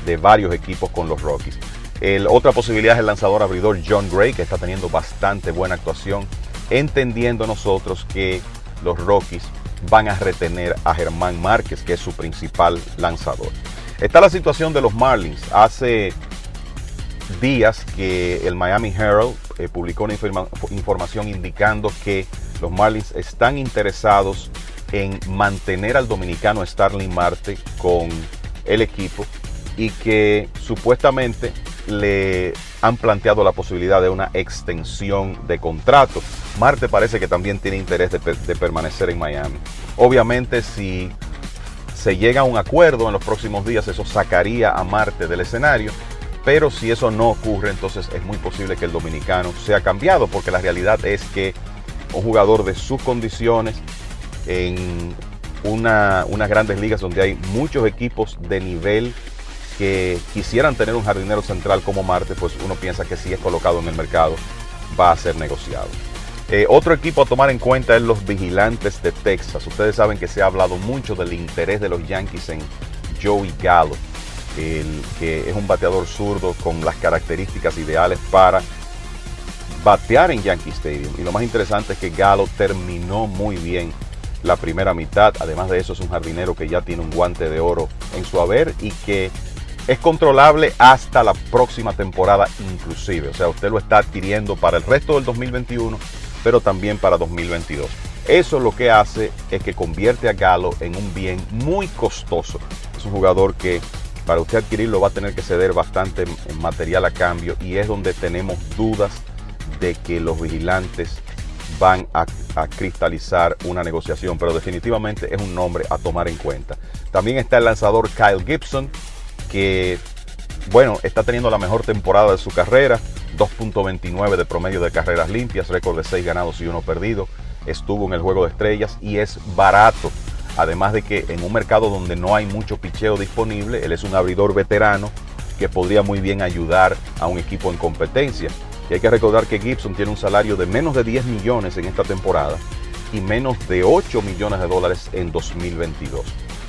de varios equipos con los Rockies. El, otra posibilidad es el lanzador abridor John Gray, que está teniendo bastante buena actuación, entendiendo nosotros que los Rockies van a retener a Germán Márquez, que es su principal lanzador. Está la situación de los Marlins. Hace días que el Miami Herald eh, publicó una informa- información indicando que los Marlins están interesados en mantener al dominicano Starling Marte con el equipo y que supuestamente le han planteado la posibilidad de una extensión de contrato. Marte parece que también tiene interés de, pe- de permanecer en Miami. Obviamente si se llega a un acuerdo en los próximos días, eso sacaría a Marte del escenario. Pero si eso no ocurre, entonces es muy posible que el dominicano sea cambiado, porque la realidad es que un jugador de sus condiciones en una, unas grandes ligas donde hay muchos equipos de nivel que quisieran tener un jardinero central como Marte, pues uno piensa que si es colocado en el mercado va a ser negociado. Eh, otro equipo a tomar en cuenta es los vigilantes de Texas. Ustedes saben que se ha hablado mucho del interés de los Yankees en Joey Gallo, el, que es un bateador zurdo con las características ideales para batear en Yankee Stadium. Y lo más interesante es que Gallo terminó muy bien la primera mitad. Además de eso es un jardinero que ya tiene un guante de oro en su haber y que es controlable hasta la próxima temporada inclusive. O sea, usted lo está adquiriendo para el resto del 2021, pero también para 2022. Eso lo que hace es que convierte a Galo en un bien muy costoso. Es un jugador que para usted adquirirlo va a tener que ceder bastante material a cambio y es donde tenemos dudas de que los vigilantes van a, a, cristalizar una negociación, pero definitivamente es un nombre a tomar en cuenta. También está el lanzador Kyle Gibson, que bueno, está teniendo la mejor temporada de su carrera, 2.29 de promedio de carreras limpias, récord de 6 ganados y 1 perdido, estuvo en el juego de estrellas y es barato. Además de que en un mercado donde no hay mucho picheo disponible, él es un abridor veterano que podría muy bien ayudar a un equipo en competencia. Y hay que recordar que Gibson tiene un salario de menos de 10 millones en esta temporada y menos de 8 millones de dólares en 2022.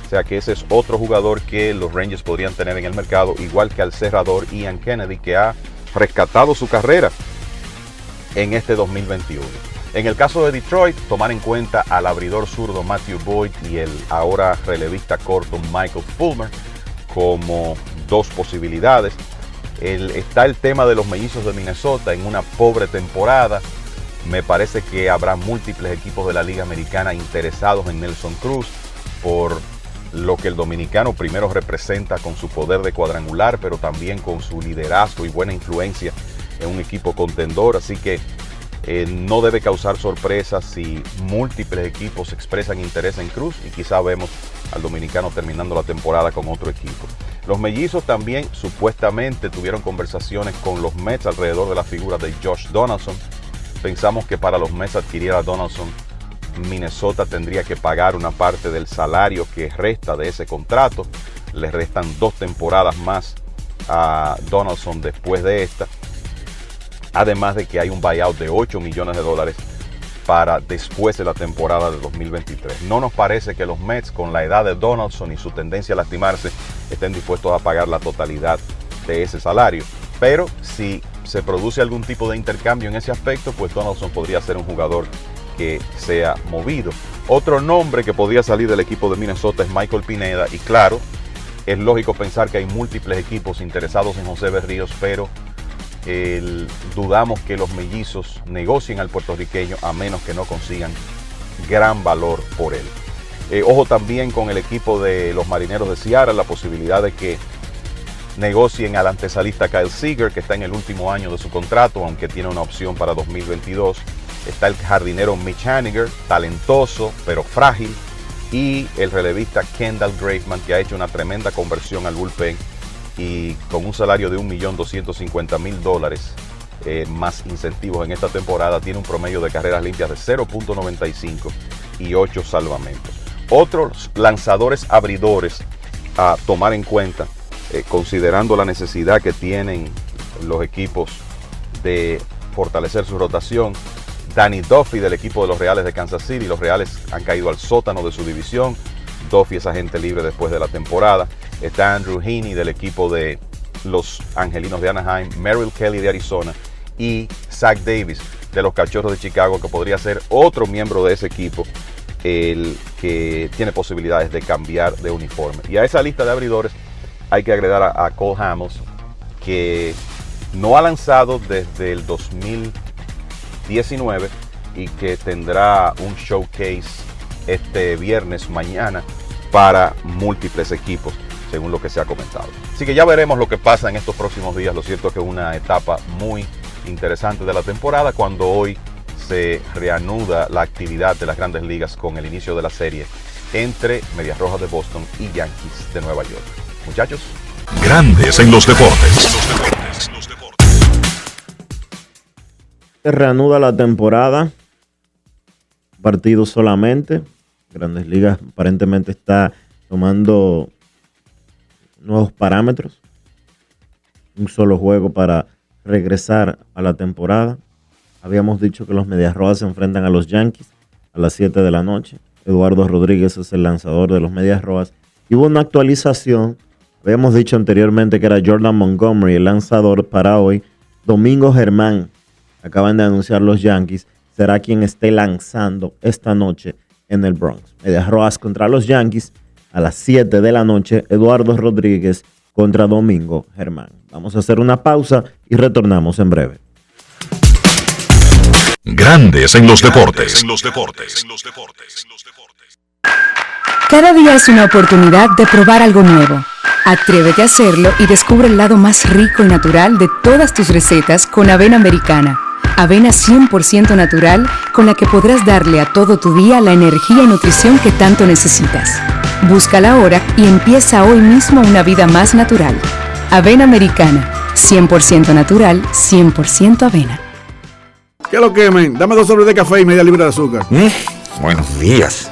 O sea que ese es otro jugador que los Rangers podrían tener en el mercado, igual que al cerrador Ian Kennedy, que ha rescatado su carrera en este 2021. En el caso de Detroit, tomar en cuenta al abridor zurdo Matthew Boyd y el ahora relevista corto Michael Fulmer como dos posibilidades. El, está el tema de los mellizos de Minnesota en una pobre temporada. Me parece que habrá múltiples equipos de la Liga Americana interesados en Nelson Cruz por lo que el dominicano primero representa con su poder de cuadrangular, pero también con su liderazgo y buena influencia en un equipo contendor. Así que eh, no debe causar sorpresas si múltiples equipos expresan interés en Cruz y quizá vemos al dominicano terminando la temporada con otro equipo. Los mellizos también supuestamente tuvieron conversaciones con los Mets alrededor de la figura de Josh Donaldson. Pensamos que para los Mets adquirir a Donaldson, Minnesota tendría que pagar una parte del salario que resta de ese contrato. Le restan dos temporadas más a Donaldson después de esta. Además de que hay un buyout de 8 millones de dólares para después de la temporada de 2023. No nos parece que los Mets, con la edad de Donaldson y su tendencia a lastimarse, estén dispuestos a pagar la totalidad de ese salario. Pero si se produce algún tipo de intercambio en ese aspecto, pues Donaldson podría ser un jugador que sea movido. Otro nombre que podría salir del equipo de Minnesota es Michael Pineda y claro, es lógico pensar que hay múltiples equipos interesados en José Berríos, pero dudamos que los mellizos negocien al puertorriqueño a menos que no consigan gran valor por él. Eh, ojo también con el equipo de los marineros de Seattle, la posibilidad de que negocien al antesalista Kyle Seager, que está en el último año de su contrato, aunque tiene una opción para 2022. Está el jardinero Mitch Haniger, talentoso pero frágil. Y el relevista Kendall Graveman, que ha hecho una tremenda conversión al bullpen y con un salario de 1.250.000 dólares eh, más incentivos en esta temporada, tiene un promedio de carreras limpias de 0.95 y 8 salvamentos. Otros lanzadores abridores a tomar en cuenta, eh, considerando la necesidad que tienen los equipos de fortalecer su rotación. Danny Duffy del equipo de los Reales de Kansas City. Los Reales han caído al sótano de su división. Duffy es agente libre después de la temporada. Está Andrew Heaney del equipo de los Angelinos de Anaheim. Merrill Kelly de Arizona. Y Zach Davis de los Cachorros de Chicago, que podría ser otro miembro de ese equipo el que tiene posibilidades de cambiar de uniforme. Y a esa lista de abridores hay que agregar a, a Cole Hamels, que no ha lanzado desde el 2019 y que tendrá un showcase este viernes mañana para múltiples equipos, según lo que se ha comentado. Así que ya veremos lo que pasa en estos próximos días. Lo cierto es que es una etapa muy interesante de la temporada cuando hoy se reanuda la actividad de las grandes ligas con el inicio de la serie entre Medias Rojas de Boston y Yankees de Nueva York. Muchachos. Grandes en los deportes. Reanuda la temporada. Partidos solamente. Grandes Ligas aparentemente está tomando nuevos parámetros. Un solo juego para regresar a la temporada. Habíamos dicho que los Medias Rojas se enfrentan a los Yankees a las 7 de la noche. Eduardo Rodríguez es el lanzador de los Medias Rojas. Y hubo una actualización. Habíamos dicho anteriormente que era Jordan Montgomery el lanzador para hoy. Domingo Germán, acaban de anunciar los Yankees, será quien esté lanzando esta noche en el Bronx. Medias Rojas contra los Yankees a las 7 de la noche. Eduardo Rodríguez contra Domingo Germán. Vamos a hacer una pausa y retornamos en breve. Grandes en los deportes. Cada día es una oportunidad de probar algo nuevo. Atrévete a hacerlo y descubre el lado más rico y natural de todas tus recetas con avena americana. Avena 100% natural con la que podrás darle a todo tu día la energía y nutrición que tanto necesitas. Búscala ahora y empieza hoy mismo una vida más natural. Avena americana, 100% natural, 100% avena. ¿Qué lo quemen? Dame dos sobres de café y media libra de azúcar. Buenos días.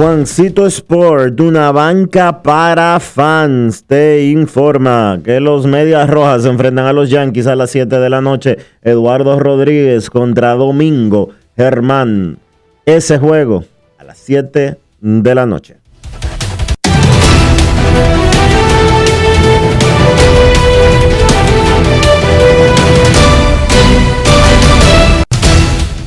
Juancito Sport, una banca para fans, te informa que los Medias Rojas se enfrentan a los Yankees a las 7 de la noche. Eduardo Rodríguez contra Domingo Germán. Ese juego a las 7 de la noche.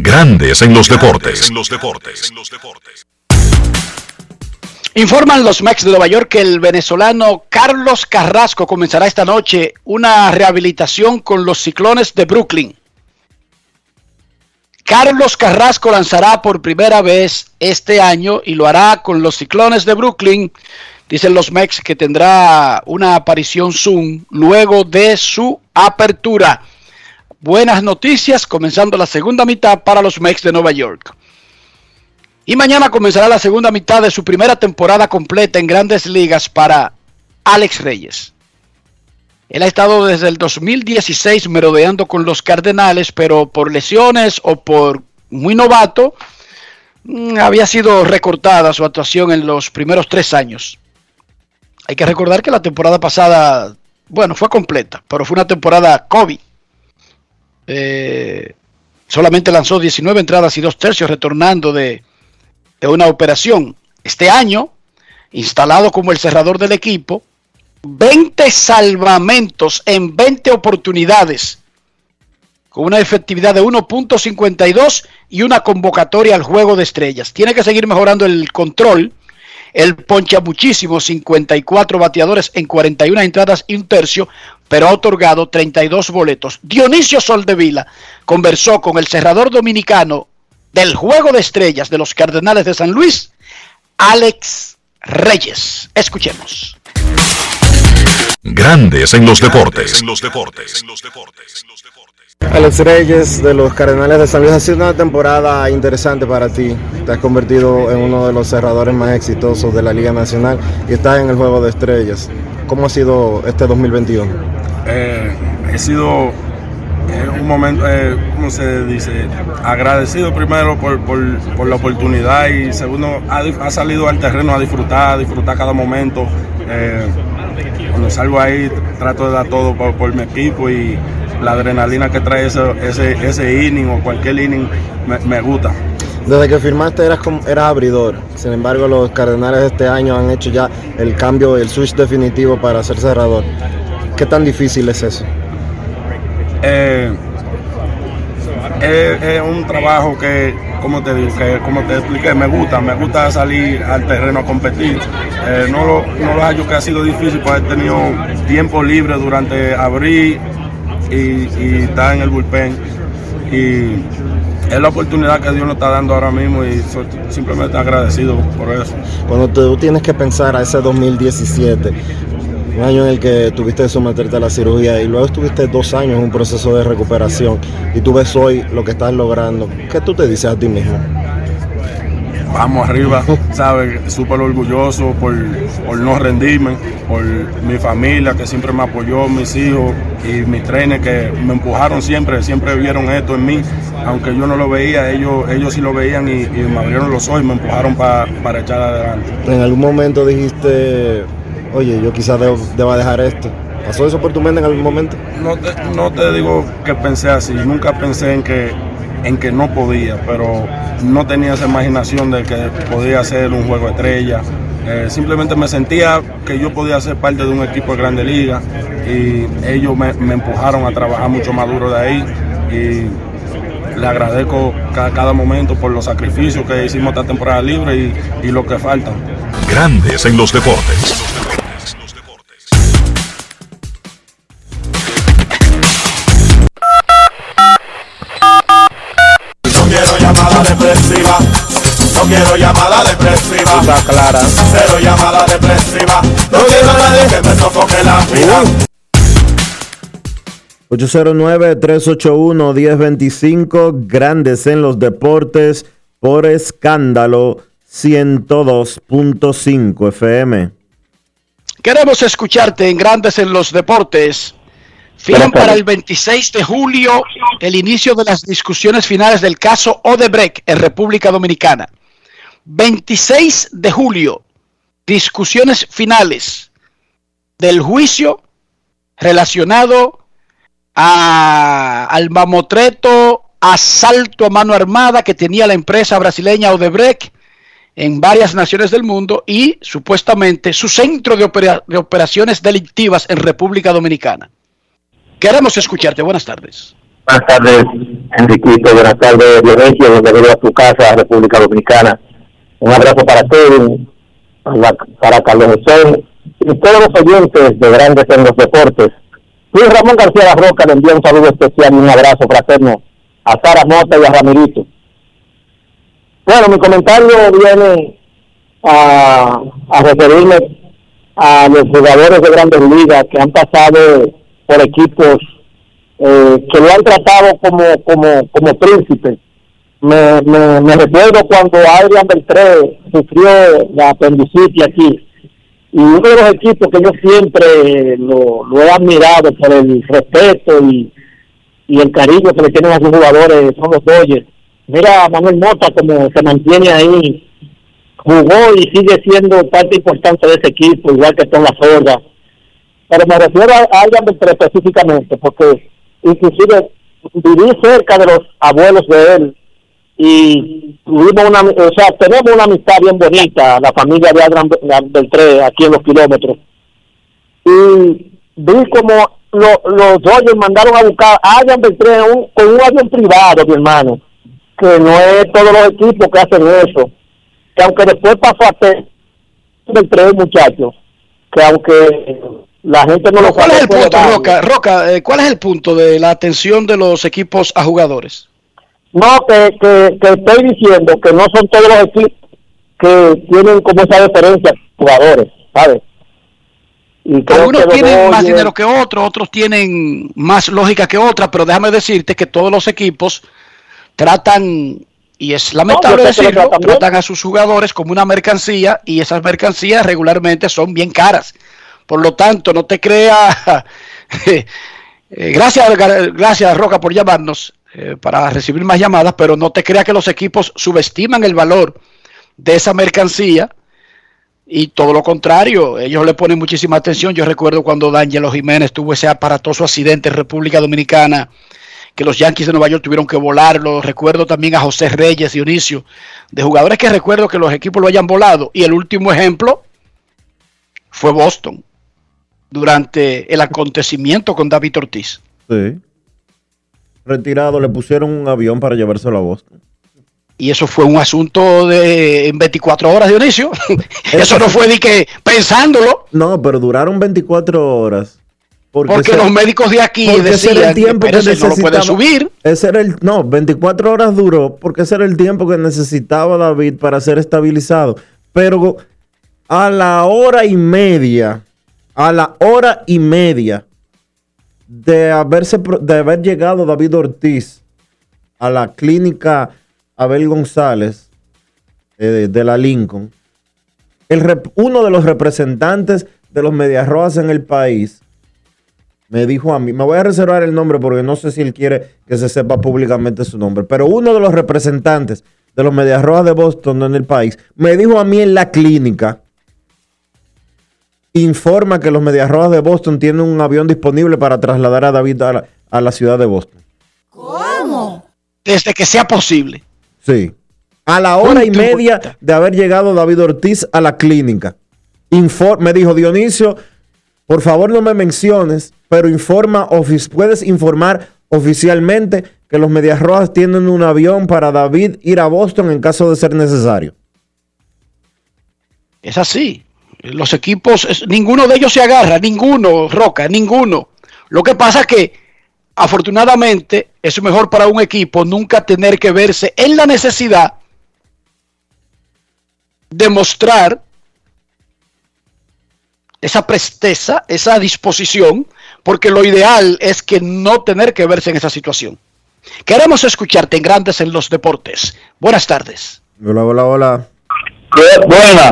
Grandes en los deportes. Informan los Mex de Nueva York que el venezolano Carlos Carrasco comenzará esta noche una rehabilitación con los ciclones de Brooklyn. Carlos Carrasco lanzará por primera vez este año y lo hará con los ciclones de Brooklyn. Dicen los Mex que tendrá una aparición Zoom luego de su apertura. Buenas noticias comenzando la segunda mitad para los Mets de Nueva York. Y mañana comenzará la segunda mitad de su primera temporada completa en grandes ligas para Alex Reyes. Él ha estado desde el 2016 merodeando con los Cardenales, pero por lesiones o por muy novato, mm, había sido recortada su actuación en los primeros tres años. Hay que recordar que la temporada pasada, bueno, fue completa, pero fue una temporada COVID. Eh, solamente lanzó 19 entradas y dos tercios retornando de, de una operación. Este año, instalado como el cerrador del equipo, 20 salvamentos en 20 oportunidades, con una efectividad de 1.52 y una convocatoria al juego de estrellas. Tiene que seguir mejorando el control. Él poncha muchísimo, 54 bateadores en 41 entradas y un tercio, pero ha otorgado 32 boletos. Dionisio Soldevila conversó con el cerrador dominicano del juego de estrellas de los Cardenales de San Luis, Alex Reyes. Escuchemos. Grandes en los deportes. Alex Reyes de los Cardenales de San Luis ha sido una temporada interesante para ti. Te has convertido en uno de los cerradores más exitosos de la Liga Nacional y estás en el juego de estrellas. ¿Cómo ha sido este 2021? Eh, he sido eh, un momento, eh, ¿cómo se dice? Agradecido primero por, por- por la oportunidad y segundo, ha, ha salido al terreno a disfrutar, a disfrutar cada momento. Cuando salgo ahí trato de dar todo por, por mi equipo y la adrenalina que trae ese, ese, ese inning o cualquier inning me, me gusta. Desde que firmaste eras, eras abridor. Sin embargo, los Cardenales este año han hecho ya el cambio, el switch definitivo para ser cerrador. ¿Qué tan difícil es eso? Eh, es, un trabajo que, como te digo, que como te expliqué, me gusta, me gusta salir al terreno a competir. Eh, no lo, no lo hallo que ha sido difícil, pues he tenido tiempo libre durante abril y, y estar en el bullpen. Y es la oportunidad que Dios nos está dando ahora mismo y soy simplemente agradecido por eso. Cuando tú tienes que pensar a ese 2017, un año en el que tuviste que someterte a la cirugía y luego estuviste dos años en un proceso de recuperación y tú ves hoy lo que estás logrando, ¿qué tú te dices a ti mismo? vamos arriba, (laughs) ¿sabes? Súper orgulloso por, por no rendirme, por mi familia que siempre me apoyó, mis hijos y mis trenes que me empujaron siempre, siempre vieron esto en mí, aunque yo no lo veía, ellos, ellos sí lo veían y, y me abrieron los ojos y me empujaron pa- para echar adelante. En algún momento dijiste, oye, yo quizás debo- deba dejar esto. ¿Pasó eso por tu mente en algún momento? No te, no te digo que pensé así, nunca pensé en que, en que no podía, pero no tenía esa imaginación de que podía ser un juego estrella. Eh, simplemente me sentía que yo podía ser parte de un equipo de grande liga y ellos me, me empujaron a trabajar mucho más duro de ahí y le agradezco cada, cada momento por los sacrificios que hicimos esta temporada libre y, y lo que falta. Grandes en los deportes. Clara. Cero llamada depresiva. No quiero a nadie que me sofoque la vida. 809-381-1025, grandes en los deportes, por escándalo 102.5 FM. Queremos escucharte en Grandes en los Deportes. Fijan para el 26 de julio el inicio de las discusiones finales del caso Odebrecht en República Dominicana. 26 de julio, discusiones finales del juicio relacionado a- al mamotreto asalto a mano armada que tenía la empresa brasileña Odebrecht en varias naciones del mundo y supuestamente su centro de, opera- de operaciones delictivas en República Dominicana. Queremos escucharte. Buenas tardes. Buenas tardes, Enriquito. Buenas tardes, Dionisio. Bienvenido a tu casa, República Dominicana. Un abrazo para todos, para, Carlos José y todos los oyentes de Grandes en los Deportes. Luis Ramón García La Roca le envía un saludo especial y un abrazo fraterno a Sara Mota y a Ramirito. Bueno, mi comentario viene a, a referirme a los jugadores de grandes ligas que han pasado por equipos eh, que lo han tratado como, como, como príncipe. Me, me, recuerdo cuando Adrián Beltré sufrió la apendicitis aquí. Y uno de los equipos que yo siempre lo, he admirado por el respeto y, y el cariño que le tienen a sus jugadores son los Dodgers. Mira Manuel Mota como se mantiene ahí, jugó y sigue siendo parte importante de ese equipo, igual que Tom La Sorda. Pero me refiero a Adrián Beltré específicamente, porque inclusive viví cerca de los abuelos de él y tuvimos una, o sea, tenemos una amistad bien bonita, la familia de Adrián Beltré aquí en los kilómetros. Y vi como lo- los Dodgers mandaron a buscar a Adrián Beltré un- con un avión privado, mi hermano, que no es todos los equipos que hacen eso. Que aunque después pasó a ser Beltré, muchachos, que aunque la gente no lo ¿Cuál es el punto. Roca? Roca, eh, ¿cuál es el punto de la atención de los equipos a jugadores? No, que, que, que estoy diciendo que no son todos los equipos que tienen como esa diferencia jugadores, ¿sabes? Y Algunos que tienen más dinero que otros, otros tienen más lógica que otras, pero déjame decirte que todos los equipos tratan, y es lamentable decirlo, tratan a sus jugadores como una mercancía y esas mercancías regularmente son bien caras. Por lo tanto, no te creas... (laughs) eh, gracias, gracias Roca por llamarnos eh, para recibir más llamadas, pero no te creas que los equipos subestiman el valor de esa mercancía y todo lo contrario, ellos le ponen muchísima atención. Yo recuerdo cuando D'Angelo Jiménez tuvo ese aparatoso accidente en República Dominicana, que los Yankees de Nueva York tuvieron que volarlo. Recuerdo también a José Reyes, Dionisio, de jugadores que recuerdo que los equipos lo hayan volado. Y el último ejemplo fue Boston, durante el acontecimiento con David Ortiz. Sí. Retirado, le pusieron un avión para llevárselo a Boston. Y eso fue un asunto de en 24 horas, Dionisio. (laughs) eso no fue de que pensándolo. No, pero duraron 24 horas. Porque los médicos de aquí porque ese era decían el tiempo que que no lo puede subir. Ese era el, no, 24 horas duró porque ese era el tiempo que necesitaba David para ser estabilizado. Pero a la hora y media, a la hora y media de, haberse, de haber llegado David Ortiz a la clínica Abel González eh, de, la Lincoln, el uno de los representantes de los Medias Rojas en el país me dijo a mí, me voy a reservar el nombre porque no sé si él quiere que se sepa públicamente su nombre, pero uno de los representantes de los Medias Rojas de Boston en el país me dijo a mí en la clínica, informa que los Medias Rojas de Boston tienen un avión disponible para trasladar a David a la, a la ciudad de Boston. ¿Cómo? Desde que sea posible. Sí. A la hora y media de haber llegado David Ortiz a la clínica. Infor- me dijo Dionisio, por favor no me menciones, pero informa, puedes informar oficialmente que los Medias Rojas tienen un avión para David ir a Boston en caso de ser necesario. Es así. Los equipos, es- ninguno de ellos se agarra, ninguno, Roca, ninguno. Lo que pasa es que, afortunadamente, es mejor para un equipo nunca tener que verse en la necesidad de mostrar esa presteza, esa disposición, porque lo ideal es que no tener que verse en esa situación. Queremos escucharte en Grandes en los Deportes. Buenas tardes. Hola, hola, hola. Buena.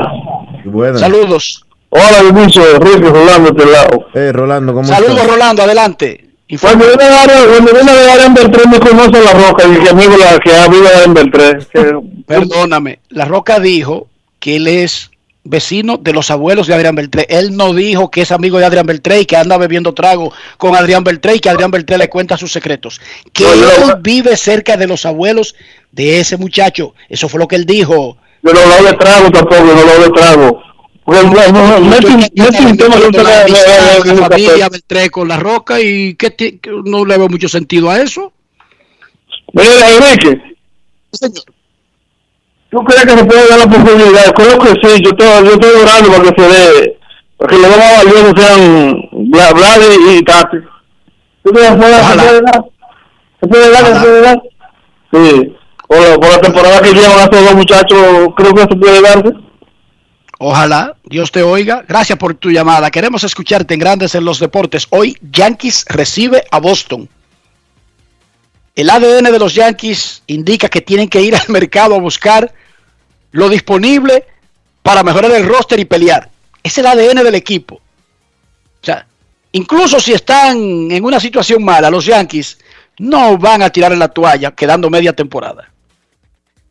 Buenas. Saludos. Hola, Dionisio, Enrique, Rolando, este lado. Eh, Rolando, ¿cómo Saludos, estás? Rolando, adelante. Cuando viene a dar- cuando viene a dar en Beltrán me conoce la roca y que amigo la que ha vivido en Beltrán. Que- (laughs) Perdóname, La Roca dijo que él es vecino de los abuelos de Adrián Beltré. Él no dijo que es amigo de Adrián Beltré y que anda bebiendo trago con Adrián Beltré y que Adrián Beltré le cuenta sus secretos. Que él vive cerca de los abuelos de ese muchacho. Eso fue lo que él dijo. Yo no hablo de trago tampoco, no hablo de trago. Porque no, no, no, hablando no, de no, la familia Beltré con La Roca y que, que no le veo mucho sentido a eso. Mira, Enrique. ¿Tú crees que se puede dar la posibilidad? Creo que sí, yo estoy, yo estoy orando para que se dé, para que los dos valiosos sean Vlad y, Tati. ¿Tú crees que se puede dar? ¿Se puede dar? ¿Se puede dar? ¿Se puede dar? Sí. Por por la temporada que llevan estos muchachos, creo que se puede darse. Ojalá Dios te oiga. Gracias por tu llamada. Queremos escucharte en Grandes en los Deportes. Hoy Yankees recibe a Boston. El ADN de los Yankees indica que tienen que ir al (laughs) mercado a buscar lo disponible para mejorar el roster y pelear. Es el ADN del equipo. O sea, incluso si están en una situación mala, los Yankees no van a tirar en la toalla quedando media temporada.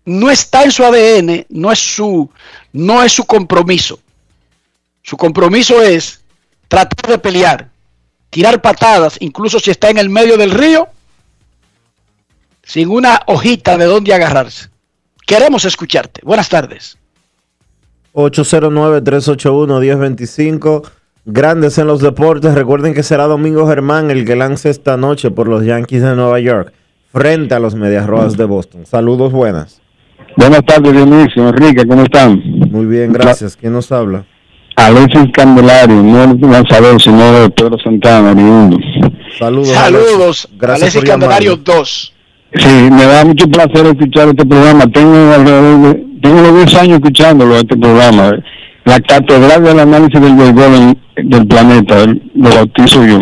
No está en su ADN, no es su, no es su compromiso. Su compromiso es tratar de pelear, tirar patadas, incluso si está en el medio del río, sin una hojita de dónde agarrarse. Queremos escucharte. Buenas tardes. 809-381-1025. Grandes en los deportes. Recuerden que será Domingo Germán el que lance esta noche por los Yankees de Nueva York frente a los Medias Rojas de Boston. Saludos, buenas. Buenas tardes, Dionisio. Enrique, ¿cómo están? Muy bien, gracias. ¿Quién nos habla? Alexis Candelario, no el lanzador, sino de Pedro Santana, oriundo. Saludos. Saludos. Gracias Alexis por. Candelario 2. Sí, me da mucho placer escuchar este programa. Tengo alrededor de, tengo unos 10 años escuchándolo, este programa. La catedral del análisis del béisbol en- del planeta, el- lo bautizo yo.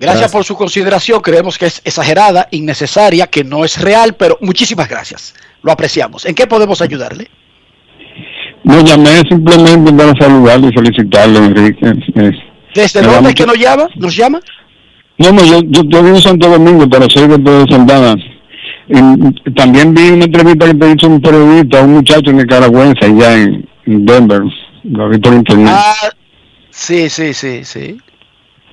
Gracias, por su consideración. Creemos que es exagerada, innecesaria, que no es real, pero muchísimas gracias. Lo apreciamos. ¿En qué podemos ayudarle? No llamé simplemente para saludarlo y felicitarlo, Enrique. ¿Desde me dónde es que nos llama? ¿Nos llama? No, no, yo, yo, yo vivo en Santo Domingo, pero soy de Pedro Santana. Y también vi una entrevista que te hizo un periodista, un muchacho nicaragüense allá en, en Denver. Lo vi por internet. Ah, sí, sí, sí, sí.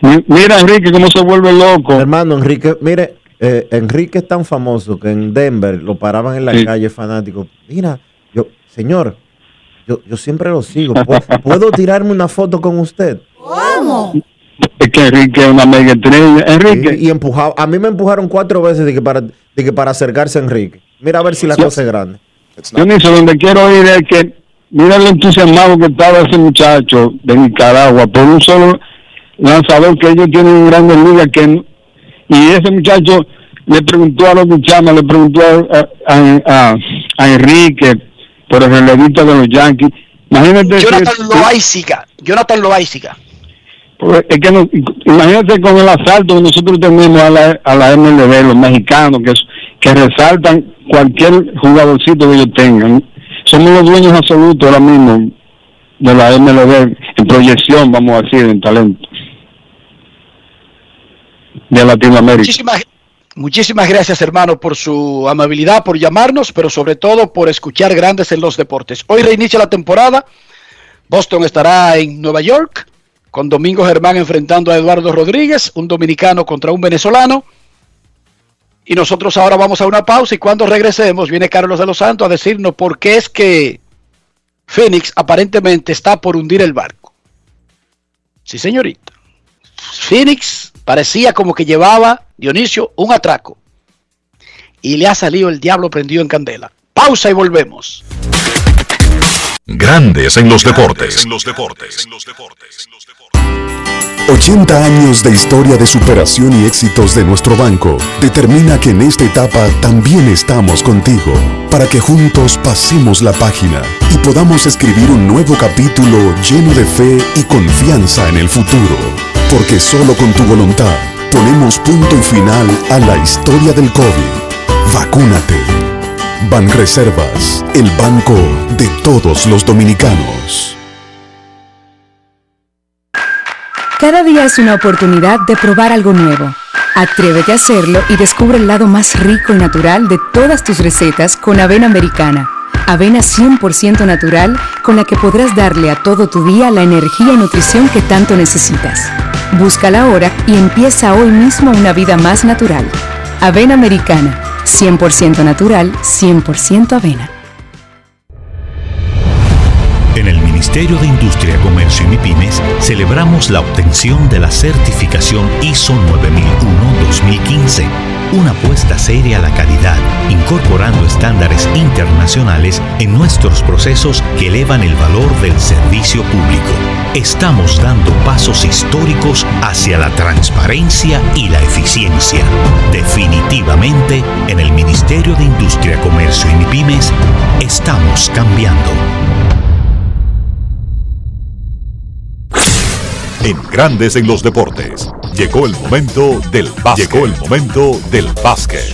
Mi- Mira, Enrique, cómo se vuelve loco. Hermano, Enrique, mire, eh, Enrique es tan famoso que en Denver lo paraban en la Sí. calle fanático. Mira, yo, señor, yo, yo siempre lo sigo. ¿Puedo, (laughs) puedo tirarme una foto con usted? ¿Cómo? Es que Enrique es una mega estrella. Enrique. Y, y empujado. A mí me empujaron cuatro veces de que para, de que para acercarse a Enrique. Mira a ver si la cosa es grande. Dionisio, donde quiero ir es que mira lo entusiasmado que estaba ese muchacho de Nicaragua por un solo lanzador que ellos tienen en grandes ligas que y ese muchacho le preguntó a los muchachos, le preguntó a, a, a- a Enrique por el relevista de los Yankees. Imagínate Jonathan que-. Jonathan Loaiziga. pues, es que no- imagínate con el asalto que nosotros tenemos a la, a la MLB, los mexicanos, que, que resaltan cualquier jugadorcito que ellos tengan. Somos los dueños absolutos ahora mismo de la MLB en proyección, vamos a decir, en talento de Latinoamérica. Muchísimas, muchísimas gracias, hermano, por su amabilidad, por llamarnos, pero sobre todo por escuchar grandes en los deportes. Hoy reinicia la temporada. Boston estará en Nueva York, con Domingo Germán enfrentando a Eduardo Rodríguez, un dominicano contra un venezolano. Y nosotros ahora vamos a una pausa y cuando regresemos viene Carlos de los Santos a decirnos por qué es que Phoenix aparentemente está por hundir el barco. Sí, señorita. Phoenix parecía como que llevaba, Dionisio, un atraco. Y le ha salido el diablo prendido en candela. Pausa y volvemos. Grandes en los deportes. 80 años de historia de superación y éxitos de nuestro banco determina que en esta etapa también estamos contigo, para que juntos pasemos la página y podamos escribir un nuevo capítulo lleno de fe y confianza en el futuro. Porque solo con tu voluntad ponemos punto y final a la historia del COVID. Vacúnate. Banreservas, el banco de todos los dominicanos. Cada día es una oportunidad de probar algo nuevo. Atrévete a hacerlo y descubre el lado más rico y natural de todas tus recetas con avena americana. Avena 100% natural con la que podrás darle a todo tu día la energía y nutrición que tanto necesitas. Búscala ahora y empieza hoy mismo una vida más natural. Avena americana, 100% natural, 100% avena. En el Ministerio de Industria, Comercio y MIPIMES celebramos la obtención de la certificación ISO 9001-2015, una apuesta seria a la calidad, incorporando estándares internacionales en nuestros procesos que elevan el valor del servicio público. Estamos dando pasos históricos hacia la transparencia y la eficiencia. Definitivamente, en el Ministerio de Industria, Comercio y MIPIMES, estamos cambiando. En Grandes en los deportes. Llegó el momento del básquet. Llegó el momento del básquet.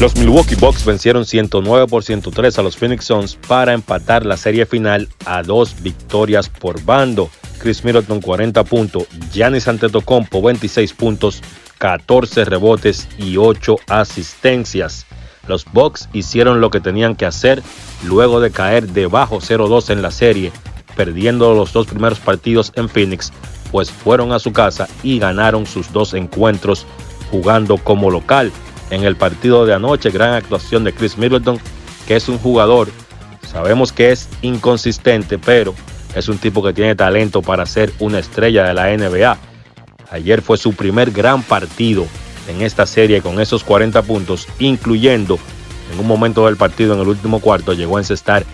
Los Milwaukee Bucks vencieron 109 por 103 a los Phoenix Suns para empatar la serie final a dos victorias por bando. Chris Middleton 40 puntos, Giannis Antetokounmpo 26 puntos, 14 rebotes y 8 asistencias. Los Bucks hicieron lo que tenían que hacer luego de caer debajo 0-2 en la serie, perdiendo los dos primeros partidos en Phoenix, pues fueron a su casa y ganaron sus dos encuentros jugando como local. En el partido de anoche, gran actuación de Chris Middleton, que es un jugador, sabemos que es inconsistente, pero es un tipo que tiene talento para ser una estrella de la NBA. Ayer fue su primer gran partido en esta serie con esos 40 puntos, incluyendo en un momento del partido en el último cuarto llegó a encestar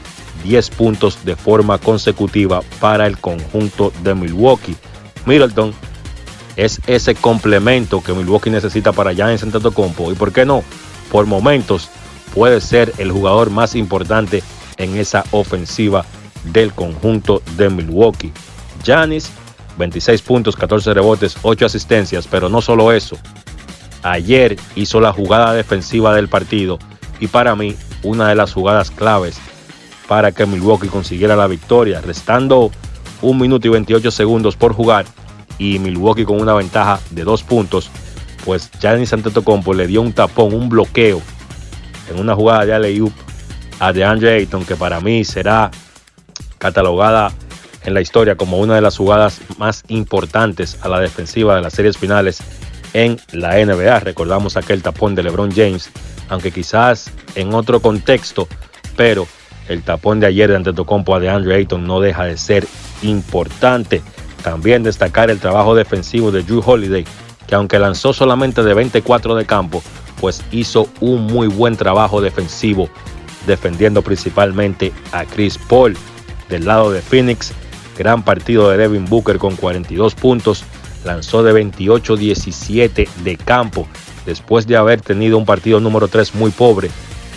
10 puntos de forma consecutiva para el conjunto de Milwaukee. Middleton es ese complemento que Milwaukee necesita para Giannis Antetokounmpo y por qué no, por momentos puede ser el jugador más importante en esa ofensiva del conjunto de Milwaukee. Giannis 26 puntos, 14 rebotes, 8 asistencias, pero no solo eso. Ayer hizo la jugada defensiva del partido y para mí una de las jugadas claves para que Milwaukee consiguiera la victoria, restando un minuto y 28 segundos por jugar y Milwaukee con una ventaja de dos puntos, pues Giannis Antetokounmpo le dio un tapón, un bloqueo en una jugada de alley a DeAndre Ayton que para mí será catalogada en la historia como una de las jugadas más importantes a la defensiva de las series finales en la NBA. Recordamos aquel tapón de LeBron James, aunque quizás en otro contexto, pero el tapón de ayer de Antetokounmpo a DeAndre Ayton no deja de ser importante. También destacar el trabajo defensivo de Drew Holiday, que aunque lanzó solamente de 24 de campo, pues hizo un muy buen trabajo defensivo, defendiendo principalmente a Chris Paul. Del lado de Phoenix, gran partido de Devin Booker con 42 puntos, lanzó de 28-17 de campo, después de haber tenido un partido número 3 muy pobre,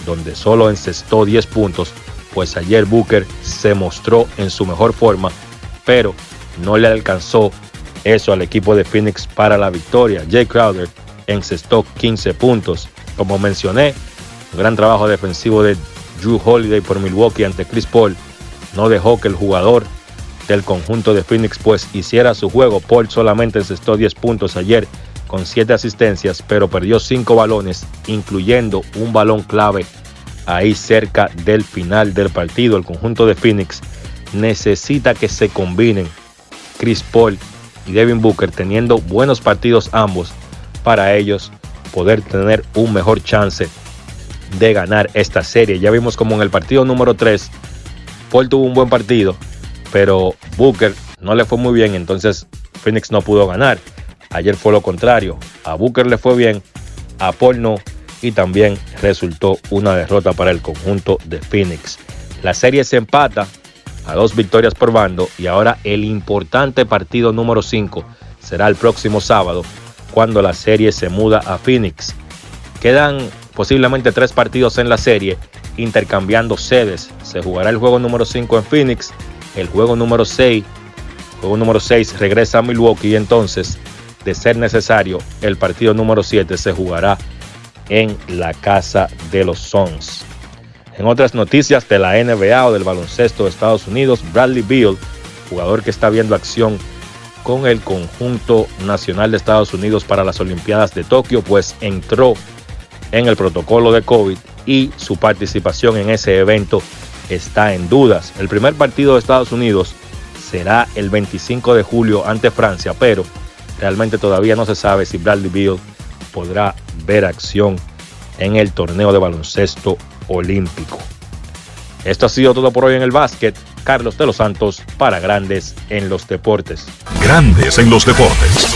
donde solo encestó 10 puntos, pues ayer Booker se mostró en su mejor forma, pero no le alcanzó eso al equipo de Phoenix para la victoria. Jay Crowder encestó 15 puntos. Como mencioné, un gran trabajo defensivo de Drew Holiday por Milwaukee ante Chris Paul no dejó que el jugador del conjunto de Phoenix pues hiciera su juego. Paul solamente encestó 10 puntos ayer con 7 asistencias, pero perdió 5 balones, incluyendo un balón clave ahí cerca del final del partido. El conjunto de Phoenix necesita que se combinen Chris Paul y Devin Booker teniendo buenos partidos ambos para ellos poder tener un mejor chance de ganar esta serie. Ya vimos como en el partido número 3 Paul tuvo un buen partido, pero Booker no le fue muy bien, entonces Phoenix no pudo ganar. Ayer fue lo contrario, a Booker le fue bien, a Paul no, y también resultó una derrota para el conjunto de Phoenix. La serie se empata a dos victorias por bando y ahora el importante partido número 5 será el próximo sábado cuando la serie se muda a Phoenix. Quedan posiblemente tres partidos en la serie intercambiando sedes. Se jugará el juego número 5 en Phoenix, el juego número 6, juego número 6 regresa a Milwaukee y entonces, de ser necesario, el partido número 7 se jugará en la casa de los Suns. En otras noticias de la NBA o del baloncesto de Estados Unidos, Bradley Beal, jugador que está viendo acción con el conjunto nacional de Estados Unidos para las Olimpiadas de Tokio, pues entró en el protocolo de COVID y su participación en ese evento está en dudas. El primer partido de Estados Unidos será el 25 de julio ante Francia, pero realmente todavía no se sabe si Bradley Beal podrá ver acción en el torneo de baloncesto olímpico. Esto ha sido todo por hoy en el básquet. Carlos de los Santos para Grandes en los Deportes. Grandes en los Deportes.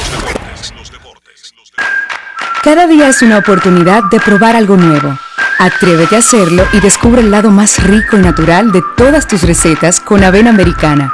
Cada día es una oportunidad de probar algo nuevo. Atrévete a hacerlo y descubre el lado más rico y natural de todas tus recetas con avena americana.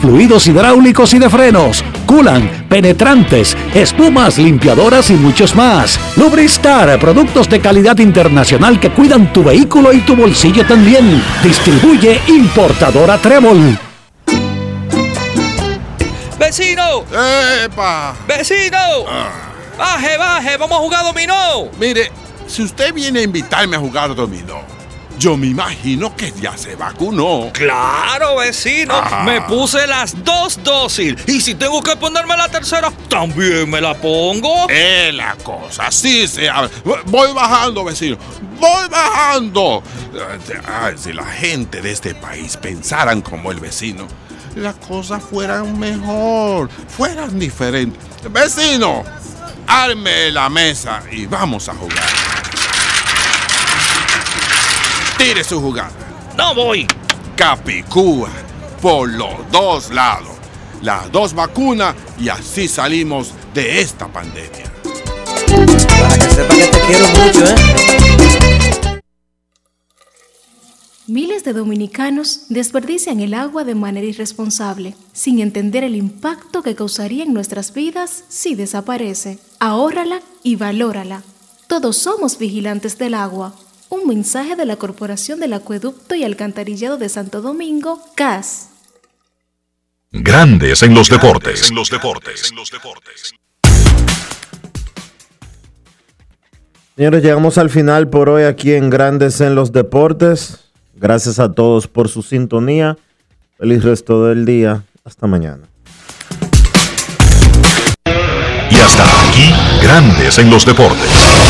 fluidos hidráulicos y de frenos, culan, penetrantes, espumas, limpiadoras y muchos más. Lubristar, productos de calidad internacional que cuidan tu vehículo y tu bolsillo también. Distribuye importadora Trébol. ¡Vecino! ¡Epa! ¡Vecino! ¡Baje, baje! ¡Vamos a jugar dominó! Mire, si usted viene a invitarme a jugar dominó, yo me imagino que ya se vacunó. Claro, vecino. Ah. Me puse las dos dosis. Y si tengo que ponerme la tercera, también me la pongo. Es la cosa, sí se. Voy bajando, vecino. Voy bajando. Ay, si la gente de este país pensaran como el vecino, las cosas fueran mejor, fueran diferentes. Vecino, arme la mesa y vamos a jugar. Tire su jugada. No voy. Capicúa por los dos lados. Las dos vacunas y así salimos de esta pandemia. Para que sepa que te quiero mucho, ¿eh? Miles de dominicanos desperdician el agua de manera irresponsable, sin entender el impacto que causaría en nuestras vidas si desaparece. Ahórrala y valórala. Todos somos vigilantes del agua. Un mensaje de la Corporación del Acueducto y Alcantarillado de Santo Domingo, CAS. Grandes en los deportes. En los deportes. Señores, llegamos al final por hoy aquí en Grandes en los Deportes. Gracias a todos por su sintonía. Feliz resto del día. Hasta mañana. Y hasta aquí, Grandes en los Deportes.